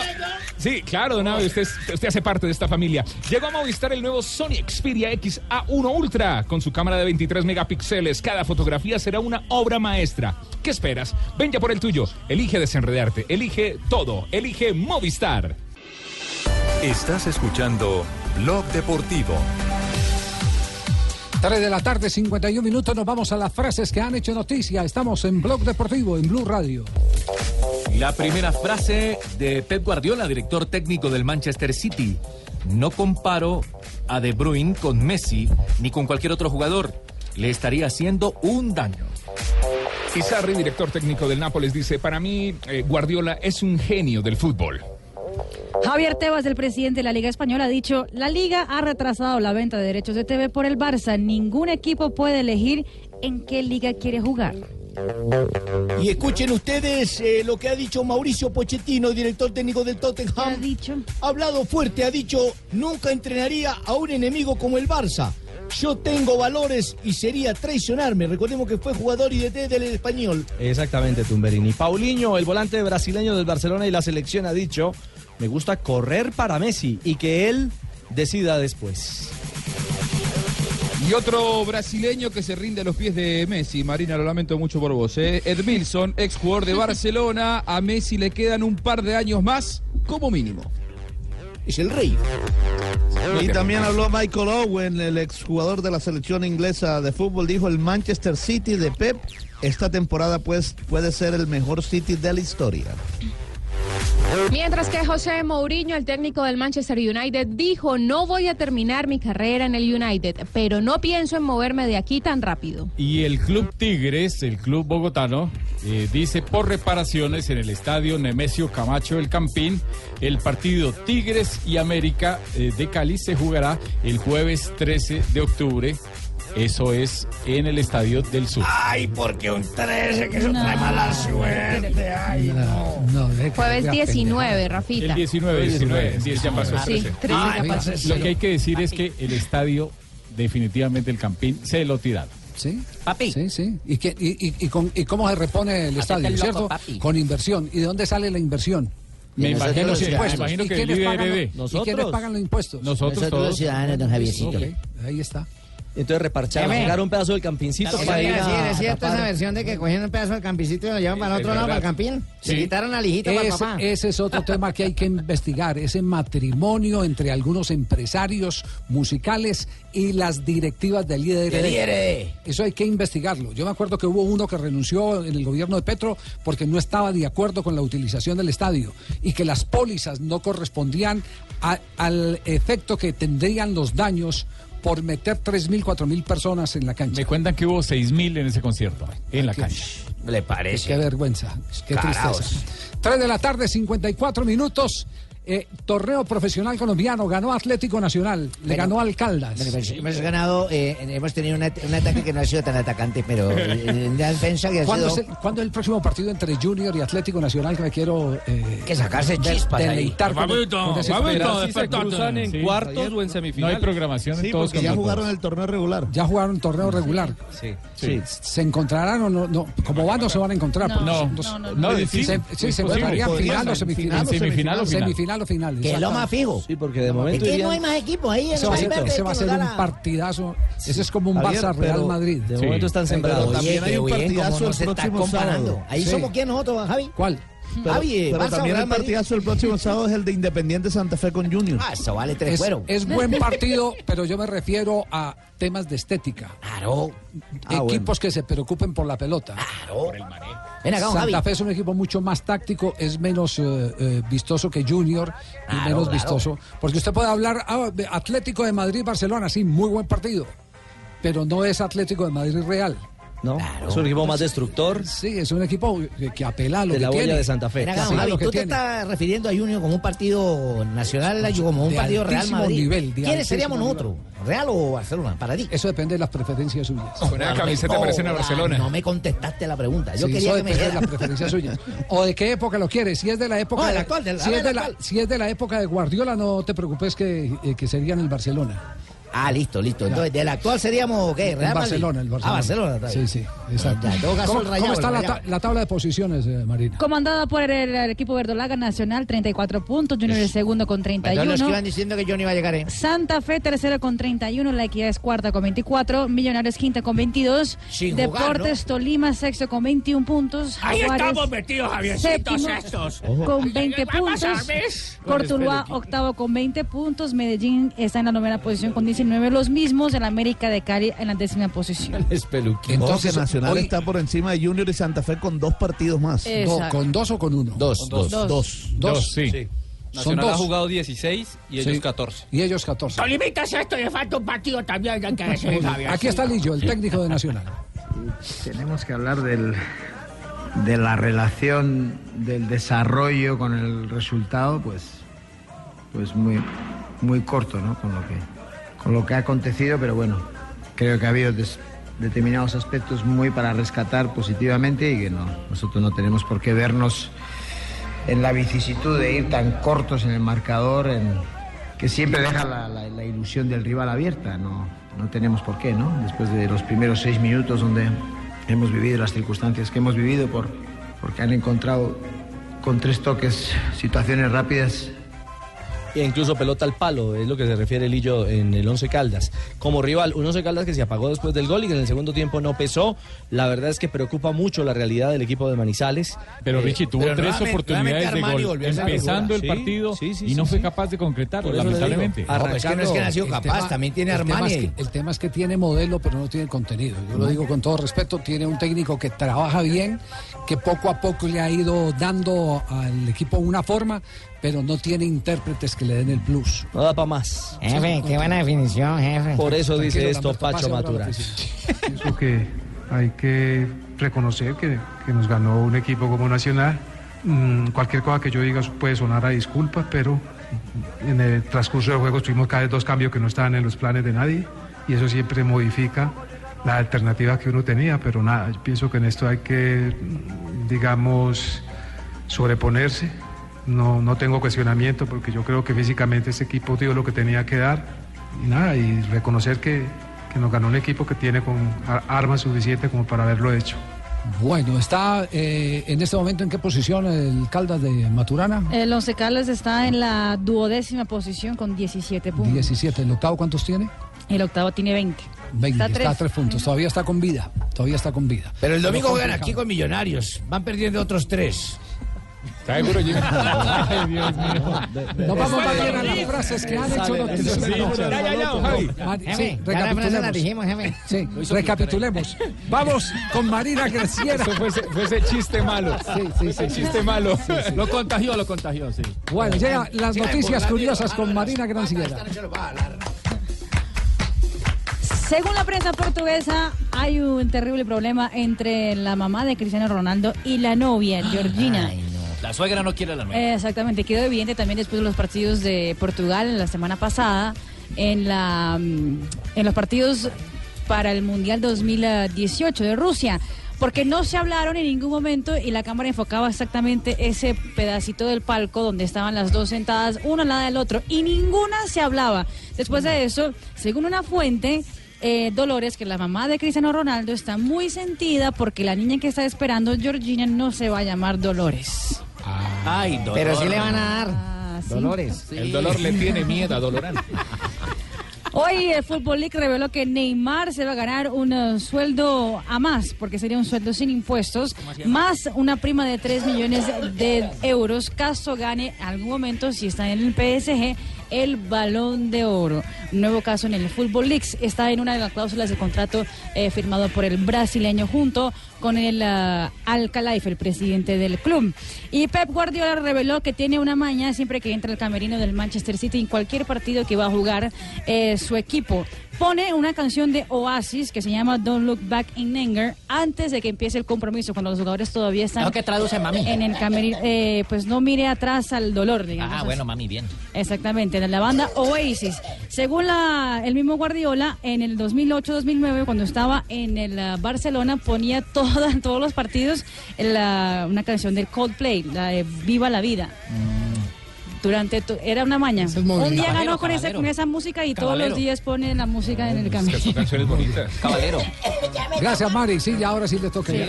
Sí, claro, don Abe, usted, usted hace parte de esta familia. Llegó a Movistar el nuevo Sony Xperia XA1 Ultra con su cámara de 23 megapíxeles. Cada fotografía será una obra maestra. ¿Qué esperas? Ven ya por el tuyo. Elige desenredarte. Elige todo. Elige Movistar. Estás escuchando Blog Deportivo. 3 de la tarde, 51 minutos, nos vamos a las frases que han hecho noticia. Estamos en Blog Deportivo, en Blue Radio. La primera frase de Pep Guardiola, director técnico del Manchester City. No comparo a De Bruyne con Messi ni con cualquier otro jugador. Le estaría haciendo un daño. Y Sarri, director técnico del Nápoles, dice: Para mí, eh, Guardiola es un genio del fútbol. Javier Tebas, el presidente de la Liga Española, ha dicho, la Liga ha retrasado la venta de derechos de TV por el Barça. Ningún equipo puede elegir en qué liga quiere jugar. Y escuchen ustedes eh, lo que ha dicho Mauricio Pochettino, director técnico del Tottenham. ha dicho? Ha hablado fuerte, ha dicho, nunca entrenaría a un enemigo como el Barça. Yo tengo valores y sería traicionarme. Recordemos que fue jugador y DT del español. Exactamente, Tumberini. Paulinho, el volante brasileño del Barcelona y la selección, ha dicho, me gusta correr para Messi y que él decida después. Y otro brasileño que se rinde a los pies de Messi. Marina, lo lamento mucho por vos. ¿eh? Edmilson, ex jugador de Barcelona. A Messi le quedan un par de años más, como mínimo. es el rey. Y también habló Michael Owen, el exjugador de la selección inglesa de fútbol, dijo el Manchester City de Pep esta temporada pues puede ser el mejor City de la historia. Mientras que José Mourinho, el técnico del Manchester United, dijo, no voy a terminar mi carrera en el United, pero no pienso en moverme de aquí tan rápido. Y el Club Tigres, el club bogotano, eh, dice por reparaciones en el estadio Nemesio Camacho del Campín, el partido Tigres y América eh, de Cali se jugará el jueves 13 de octubre. Eso es en el Estadio del Sur. Ay, porque un 13, que eso trae mala suerte. Ay, no. Jueves 19, Rafita. El 19, 19, 10 ya pasó. Sí, 13 ya pasó. Lo que hay que decir es que el estadio, definitivamente el Campín, se lo tiraron. Sí. Papi. Sí, sí. ¿Y, qué- y, y- y con- y cómo se repone el estadio, el loco, cierto? papi. Con inversión. ¿Y de dónde sale la inversión? Me imagino nosotros que- los me impuestos. imagino ¿Y que quiénes el pagan, IRD. ¿Y quiénes pagan los impuestos? Nosotros Nosotros todos. los ciudadanos, don Javiercito. Ok, Ahí está. Entonces reparcharon, sacaron un pedazo del campincito para ir a ¿Es cierto esa versión de que cogieron un pedazo del campicito y lo llevan para Sí, otro es lado, para el campín? Se Sí. quitaron al hijito para el Ese, papá. ese es otro tema que hay que investigar, ese matrimonio entre algunos empresarios musicales y las directivas del IRD. Eso hay que investigarlo. Yo me acuerdo que hubo uno que renunció en el gobierno de Petro porque no estaba de acuerdo con la utilización del estadio y que las pólizas no correspondían a- al efecto que tendrían los daños por meter 3.000, 4.000 personas en la cancha. Me cuentan que hubo 6.000 en ese concierto, en la cancha. Le Qué, qué vergüenza, qué Caraos. tristeza. 3 de la tarde, 54 minutos. Eh, torneo profesional colombiano, ganó Atlético Nacional, le Bueno, ganó al Caldas. Bueno, pues hemos ganado, eh, hemos tenido un, at- un ataque que no ha sido tan atacante, pero eh, en la defensa que ha ¿Cuándo es, sido... el, cuándo es el próximo partido entre Junior y Atlético Nacional que me quiero eh, Que sacarse de- chispas ahí. deleitar con- Vamito, con ese vamito, partido? Si se cruzan en cuartos o en No hay programación en Sí, todos porque ya jugaron todos. el torneo regular. Ya jugaron torneo regular. Sí. Sí. ¿Se encontrarán o no? no? Como van, no se van a encontrar. No, porque no, no, no, no, Se- sí, sí, es se Podría final o semifinal. final, semifinal o final. Semifinal o final. Que es lo más fijo. Sí, porque de momento Es que no hay más equipos ahí. Ese no va ser, ese va a ser un partidazo. Ese es como un Barça Real Madrid. de momento están sembrados. Pero también Oye, hay un partidazo el próximo sábado. Ahí Sí. somos quién nosotros, Javi. ¿Cuál? Pero, Javi, pero también el partidazo el próximo sábado es el de Independiente Santa Fe con Junior. Ah, eso vale tres Es, cueros. es buen partido, pero yo me refiero a temas de estética. Claro. Ah, Equipos que se preocupen por la pelota. Claro. Ven acá, don Santa Javi. Fe es un equipo mucho más táctico, es menos eh, eh, vistoso que Junior y Claro, menos claro. vistoso. Porque usted puede hablar ah, de Atlético de Madrid-Barcelona, sí, muy buen partido. Pero no es Atlético de Madrid ¿No? Es un equipo más destructor. Sí, es un equipo que, que apela a lo De que la huella tiene. de Santa Fe. Acá, Sí, Javi, tú te tiene. estás refiriendo a Junior como un partido nacional, como un De partido Real Madrid. nivel, ¿Quiénes seríamos nosotros? ¿Real o Barcelona? Para ti. Eso depende de las preferencias suyas. Con esa camiseta una no, Barcelona. No me contestaste la pregunta. Yo Sí, quería eso que me de las preferencias suyas. ¿O de qué época lo quieres? Si es de la época, No, de- actual, del- si, a es de la, actual. si es de la época de Guardiola, no te preocupes que, eh, que serían el Barcelona. Ah, listo, listo. Entonces, ¿del actual seríamos qué? Barcelona, el Barcelona. Ah, Barcelona. está Sí, bien. sí, exacto. Ya, en todo caso, ¿Cómo, está la, Rayado. ta- la tabla de posiciones, eh, Marina? Comandada por el, el equipo verdolaga Nacional, 34 puntos. Junior el segundo con Perdón, los que iban 31. diciendo que yo no iba a llegar, ¿eh? Santa Fe tercero con 31, La Equidad es cuarta con 24, Millonarios quinta con 22, Sin jugar, Deportes Tolima sexto con 21 puntos, Ahí Jaguares estamos metidos, Javiercitos séptimo estos. con 20 Vamos a puntos. Cortuluá octavo con 20 puntos, Medellín está en la novena posición con 19, los mismos, el América de Cali en la décima posición. Es peluquín. Entonces, Nacional hoy- está por encima de Junior y Santa Fe con dos partidos más. Do-. ¿Con dos o con uno? Dos, dos, dos. dos. Dos. sí. Son Nacional ha dos. jugado 16 y ellos Sí. 14. Y ellos 14. Tolimita es esto y le falta un partido también. Que. Aquí está Lillo, el técnico de Nacional. Tenemos que hablar del, de la relación del desarrollo con el resultado, pues, pues muy, muy corto, ¿no? Con lo que, con lo que ha acontecido, pero bueno, creo que ha habido determinados aspectos muy para rescatar positivamente y que no, nosotros no tenemos por qué vernos en la vicisitud de ir tan cortos en el marcador, en, que siempre deja la, la- la ilusión del rival abierta. No, no tenemos por qué, ¿no? Después de los primeros seis minutos donde hemos vivido las circunstancias que hemos vivido, por, porque han encontrado con tres toques situaciones rápidas e incluso pelota al palo, es lo que se refiere Lillo en el Once Caldas. Como rival, un Once Caldas que se apagó después del gol y que en el segundo tiempo no pesó. La verdad es que preocupa mucho la realidad del equipo de Manizales. Pero Eh, Richie tuvo pero tres oportunidades de gol empezando el. Sí, partido sí, sí, y no sí, fue capaz de concretarlo, Por eso le digo, lamentablemente. arrancando, es que no ha sido capaz, también tiene el tema Armani es que- ahí. el tema es que tiene modelo, pero no tiene contenido. Yo lo digo con todo respeto, tiene un técnico que trabaja bien, que poco a poco le ha ido dando al equipo una forma, pero no tiene intérpretes que le den el plus. No da para más. Jefe, qué buena definición, jefe. Por eso dice esto Pacho ahora a la Maturana. oficina. Pienso que hay que reconocer que, que nos ganó un equipo como Nacional. Mm, cualquier cosa que yo diga puede sonar a disculpa, pero en el transcurso del juego tuvimos cada vez dos cambios que no estaban en los planes de nadie y eso siempre modifica la alternativa que uno tenía, pero nada, yo pienso que en esto hay que, digamos, sobreponerse. No, no tengo cuestionamiento porque yo creo que físicamente este equipo dio lo que tenía que dar y nada, y reconocer que, que nos ganó un equipo que tiene con armas suficientes como para haberlo hecho. Bueno, está eh, en este momento en qué posición el Caldas de Maturana? El Once Caldas está en la duodécima posición con 17 puntos. 17. ¿El octavo cuántos tiene? El octavo tiene 20. 20. Está Está, tres. a tres puntos. Todavía está con vida. Todavía está con vida. Pero el domingo juegan aquí con Millonarios. Van perdiendo otros tres. ¿Está seguro, Jimmy? Ay, Dios mío. Nos vamos más bien a las frases que han hecho noticia. Sí, ya, ya, ya, Javi. Sí, recapitulemos. dijimos, jefe. Sí, recapitulemos. Vamos con Marina Graciera. Eso fue ese, fue ese chiste malo. Sí, sí, Ese sí. chiste malo. Lo contagió, lo contagió, sí. Bueno, llega las noticias curiosas a con Marina a hablar. Según la prensa portuguesa, hay un terrible problema entre la mamá de Cristiano Ronaldo y la novia, Georgina. La suegra no quiere la nueva. Exactamente, quedó evidente también después de los partidos de Portugal en la semana pasada, en, la, mm, en los partidos para el Mundial 2018 de Rusia. Porque no se hablaron en ningún momento y la cámara enfocaba exactamente ese pedacito del palco donde estaban las dos sentadas, una al lado del otro, y ninguna se hablaba. Después de eso, según una fuente, eh, Dolores, que la mamá de Cristiano Ronaldo, está muy sentida porque la niña que está esperando, Georgina, no se va a llamar Dolores. Ay, dolor. Pero sí le van a dar. Ah, sí. Dolores. El dolor le tiene miedo a Dolorán. Hoy el Fútbol League reveló que Neymar se va a ganar un eh, sueldo a más, porque sería un sueldo sin impuestos, más una prima de 3 millones de euros, caso gane algún momento, si está en el PSG, el balón de oro. Nuevo caso en el Fútbol League. Está en una de las cláusulas de contrato eh, firmado por el brasileño junto con el uh, Al-Khalifa, el presidente del club. Y Pep Guardiola reveló que tiene una maña siempre que entra al camerino del Manchester City en cualquier partido que va a jugar eh, su equipo. Pone una canción de Oasis que se llama Don't Look Back in Anger antes de que empiece el compromiso, cuando los jugadores todavía están ¿Eso qué traduce, mami? en el camerino. Eh, pues no mire atrás al dolor, digamos. Ah, bueno, mami, bien. Exactamente, de la banda Oasis. Según la, el mismo Guardiola, en el 2008-2009, cuando estaba en el ah, Barcelona, ponía toda, en todos los partidos la- una canción del Coldplay, la de Viva la Vida. Durante to- era una maña. Un día Caballero, ganó con esa, caballero. con esa música y todos Caballero. los días pone la música en el camino. son canciones bonitas. Caballero. Gracias, Mari. Sí, ya ahora sí le toca. Sí,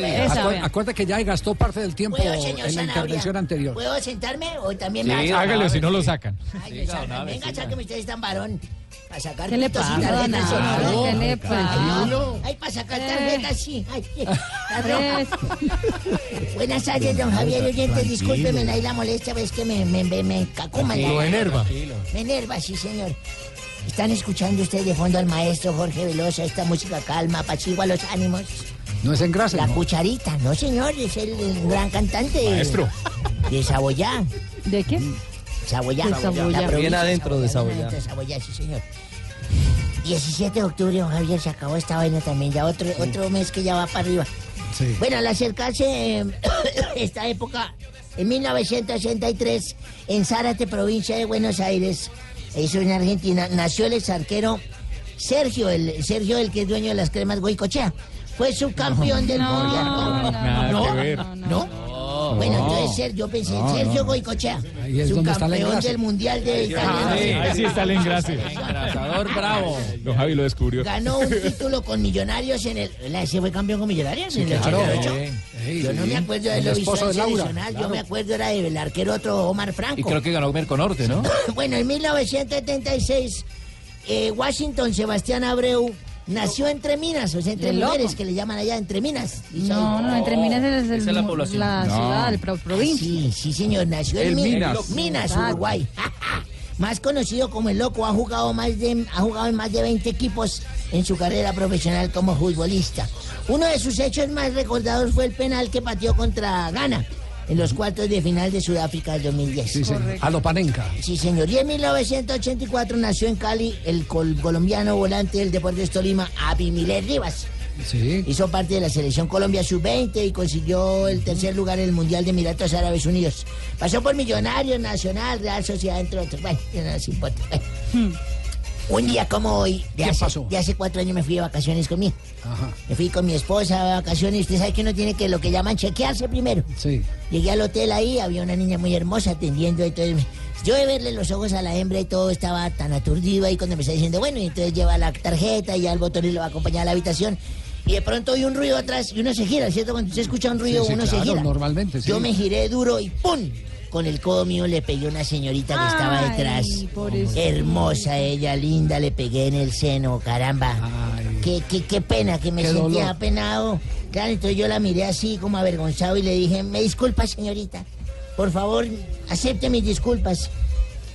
acuerda que ya gastó parte del tiempo ¿Puedo, señor en la Zanabria? intervención anterior. ¿Puedo sentarme o también Sí, me hágale, si no lo sacan. Ay, sacan. Venga, sáqueme ustedes tan varón. Para sacar ¿Qué le pasa, tarjetas. Álvaro? ¿Qué le Ay, pasa? no. Ay, para sacar Eh. tarjetas, sí. Ay, la roja. Pues, Buenas tardes, don Javier Oyentes. Discúlpeme ahí la molestia, ves que me, me, me, me cacuma Lo enerva. Me enerva, sí, señor. Están escuchando ustedes de fondo al maestro Jorge Velosa. Esta música calma, apacigua los ánimos. No es en grasa. La ¿no? cucharita, no, señor. Es el gran cantante. Maestro. De Saboyá. ¿De qué? Saboyá. Saboyá. Bien adentro de Saboyá. sí, señor. 17 de octubre, don Javier, se acabó esta vaina también. Ya otro, otro mes que ya va para arriba. Sí. Bueno, al acercarse eh, esta época, en 1963, en Zárate, provincia de Buenos Aires, eso en Argentina, nació el exarquero Sergio, el Sergio, el que es dueño de las cremas Goicochea. Fue subcampeón del No, mundial. no, no. ¿No? Bueno, No. entonces Ser- yo pensé, No, Sergio no. Goicochea, la campeón del Mundial de Ahí, ahí sí está el engrase. Engrasador bravo. Don Javi lo descubrió. Ganó un título con Millonarios en el... ¿la- ¿Ese fue campeón con Millonarios en el claro. 88? Sí, Yo no sí. me acuerdo de El lo Laura, seleccional, yo me acuerdo era del arquero otro Omar Franco. Y creo que ganó Merconorte, ¿no? Bueno, en 1976, eh, Washington Sebastián Abreu nació entre minas, o sea, entre De loco. mujeres que le llaman allá entre minas. No, no, entre Minas es, el- Esa es la población. la No. ciudad, el pro- provincia. Sí, sí, señor, nació en Minas. Minas, Exacto. Uruguay. más conocido como el loco, ha jugado más de ha jugado en más de 20 equipos en su carrera profesional como futbolista. Uno de sus hechos más recordados fue el penal que pateó contra Ghana en los cuartos de final de Sudáfrica del 2010. Sí, sí. A lo Panenka. Sí, señor. Y en 1984 nació en Cali el col- colombiano volante del Deportes Tolima, Abimilé Rivas. Sí. Hizo parte de la selección Colombia Sub-20 y consiguió el tercer lugar en el Mundial de Emiratos Árabes Unidos. Pasó por Millonarios, Nacional, Real Sociedad, entre otros. Bueno, no nos importa. Un día como hoy, de ¿Qué hace, pasó? de hace cuatro años me fui de vacaciones conmigo. Ajá. Me fui con mi esposa de vacaciones y usted sabe que uno tiene que lo que llaman chequearse primero. Sí. Llegué al hotel ahí, había una niña muy hermosa atendiendo todo. Yo de verle los ojos a la hembra y todo estaba tan aturdido ahí cuando me está diciendo, bueno, y entonces lleva la tarjeta y ya el botón y lo va a acompañar a la habitación. Y de pronto oí un ruido atrás y uno se gira, ¿cierto? Cuando usted escucha un ruido, Sí, sí, uno se gira. normalmente, sí. Yo me giré duro y ¡pum! Con el codo mío le pegué a una señorita que estaba Ay, detrás. pobrecita. Hermosa ella, linda, le pegué en el seno, caramba. Ay. Qué, qué, qué pena, que me Qué sentía dolor. apenado. Claro, entonces yo la miré así como avergonzado y le dije, me disculpa señorita, por favor, acepte mis disculpas.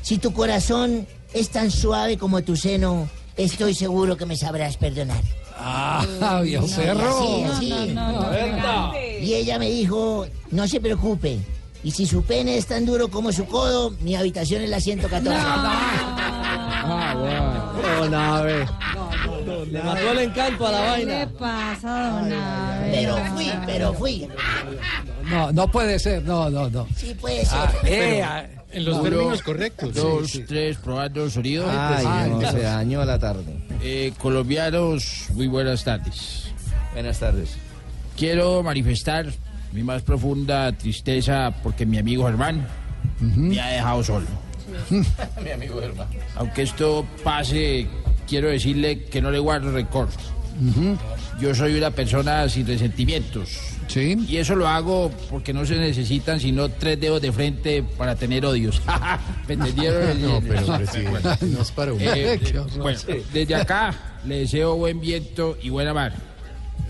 Si tu corazón es tan suave como tu seno, estoy seguro que me sabrás perdonar. Ah, viejo perro. Sí, así. Y ella me dijo, no se preocupe. Y si su pene es tan duro como su codo, mi habitación es la 114. No, Nave. Le mató el encanto a la ¿Qué vaina. le pasa, don Abe? Pero fui, pero fui. No, no puede ser. No, no, no. Sí puede ser. Eh, ah, En los no. términos correctos. Dos, tres, probando sonido. Ay, no, se dañó la tarde. Eh, colombianos, muy buenas tardes. Buenas tardes. Quiero manifestar mi más profunda tristeza porque mi amigo Germán me ha dejado solo. mi amigo Germán. Aunque esto pase, quiero decirle que no le guardo rencor. Yo soy una persona sin resentimientos. Sí. Y eso lo hago porque no se necesitan sino tres dedos de frente para tener odios. ¿Me entendieron? No, pero presidente, no es para uno. Eh, horror. bueno, desde acá le deseo buen viento y buena mar.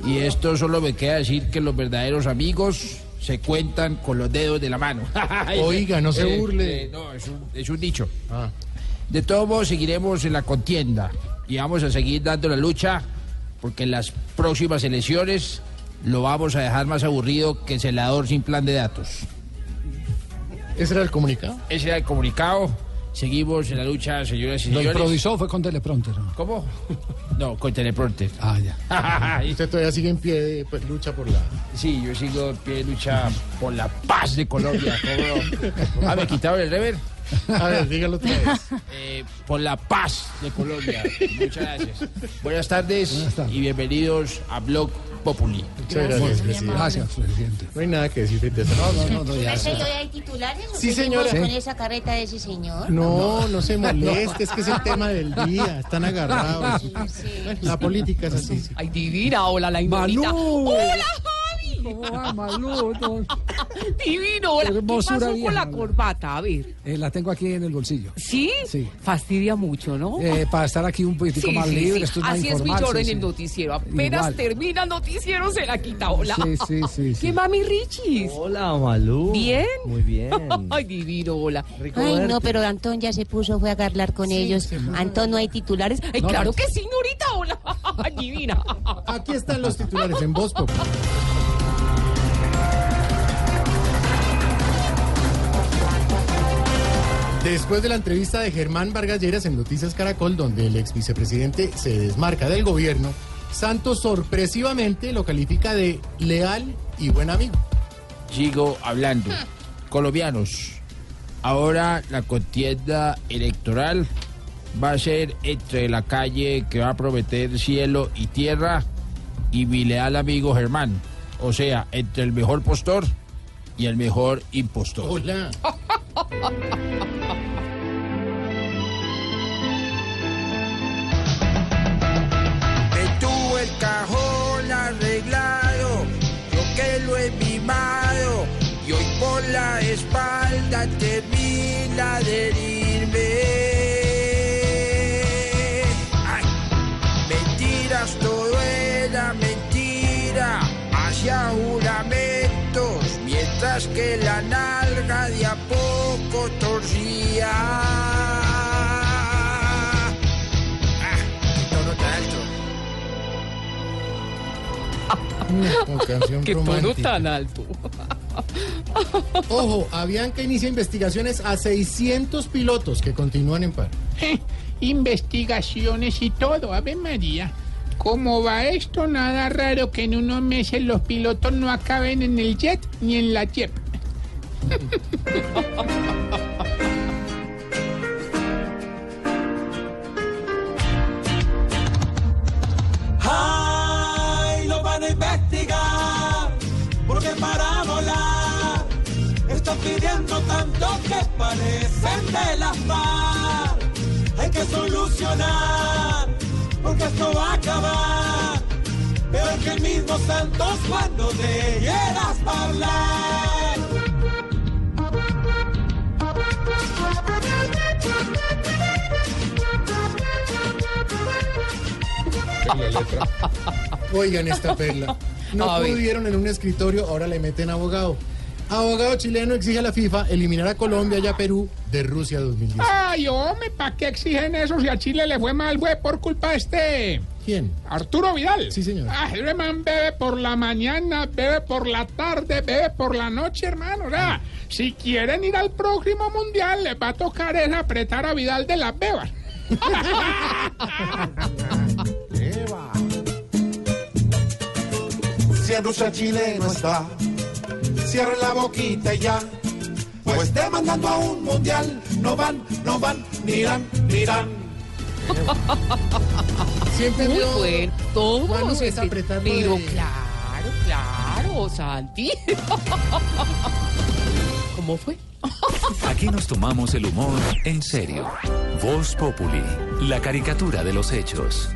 Y esto solo me queda decir que los verdaderos amigos se cuentan con los dedos de la mano. Oiga, no se Eh, burle. eh, no, es un, es un dicho. Ah. De todos modos, seguiremos en la contienda y vamos a seguir dando la lucha porque en las próximas elecciones lo vamos a dejar más aburrido que celador sin plan de datos. ¿Ese era el comunicado? Ese era el comunicado. Seguimos en la lucha, señoras y Lo señores. improvisó, fue con teleprompter. ¿Cómo? No, con teleprompter. Ah, ya. Usted todavía sigue en pie de pues, lucha por la... Sí, yo sigo en pie de lucha por la paz de Colombia. ¿cómo? Ah, me quitaron el rever. A ver, dígalo otra vez. Eh, por la paz de Colombia. Muchas gracias. Buenas tardes, Buenas tardes. y bienvenidos a Blog Populi. Muchas gracias, presidente. Gracias, presidente. No hay nada que decir frente a No, no, no, no, ya. ¿Ese hoy hay titulares? ¿O Sí, señora. con esa carreta de ese señor? No, no se moleste, es que es el tema del día, están agarrados. La política es así. sí. Ay, divina, hola, la Malú. ignorita. ¡Hola! ¿Cómo va, Divino, hola. ¿Qué Hermosura pasó vieja, con la corbata? A ver. eh, la tengo aquí en el bolsillo. ¿Sí? Sí. Fastidia mucho, ¿no? Eh, para estar aquí un poquitico Sí, más sí, libre, sí. esto es más Así es mi lloro sí, en sí. el noticiero. Apenas Igual. termina el noticiero, se la quita. Hola. Sí, sí, sí, sí. ¿Qué mami Richis? Hola, Malú. ¿Bien? Muy bien. Ay, divino, hola. Rico Ay, verte. no, pero Antón ya se puso, fue a hablar con ellos. Antón, ¿no hay titulares? Ay, No, claro no. que sí, Norita, hola. Ay, divina. Aquí están los titulares en Voz Después de la entrevista de Germán Vargas Lleras en Noticias Caracol, donde el ex vicepresidente se desmarca del gobierno, Santos sorpresivamente lo califica de leal y buen amigo. Sigo hablando. Colombianos, ahora la contienda electoral va a ser entre la calle que va a prometer cielo y tierra y mi leal amigo Germán. O sea, entre el mejor postor y el mejor impostor. Hola. Me tuvo el cajón arreglado, yo que lo he mimado, y hoy por la espalda termina de herirme. Ay, mentiras, todo era mentira, hacia juramentos, mientras que la nalga de a torcía. Ah, qué tono tan alto. Canción Qué tono romántica. tan alto. Ojo, Avianca inicia investigaciones a 600 pilotos que continúan en paro. Investigaciones y todo, Ave María. ¿Cómo va esto? Nada raro que en unos meses los pilotos no acaben en el jet ni en la JEP. ¡Ay! Lo van a investigar, porque para volar están pidiendo tanto que parecen de las FARC. Hay que solucionar, porque esto va a acabar. Pero que el mismo Santos cuando te quieras hablar. Oigan esta perla. No pudieron en un escritorio, ahora le meten abogado. Abogado chileno exige a la FIFA eliminar a Colombia y a Perú de Rusia 2010. Ay, hombre, ¿para qué exigen eso si a Chile le fue mal, güey, por culpa de este? ¿Quién? Arturo Vidal. Sí, señor. Ah, ese man bebe por la mañana, bebe por la tarde, bebe por la noche, hermano. O sea, si quieren ir al próximo mundial, les va a tocar es apretar a Vidal de las bebas. Si en Rusia Chile no está, cierren la boquita y ya. Pues demandando a un mundial, no van, no van, ni irán, ni irán. Siempre Muy vio bueno. Todo cuando se está apretando Pero de- claro, claro, Santi. ¿Cómo fue? Aquí nos tomamos el humor en serio. Voz Populi, la caricatura de los hechos.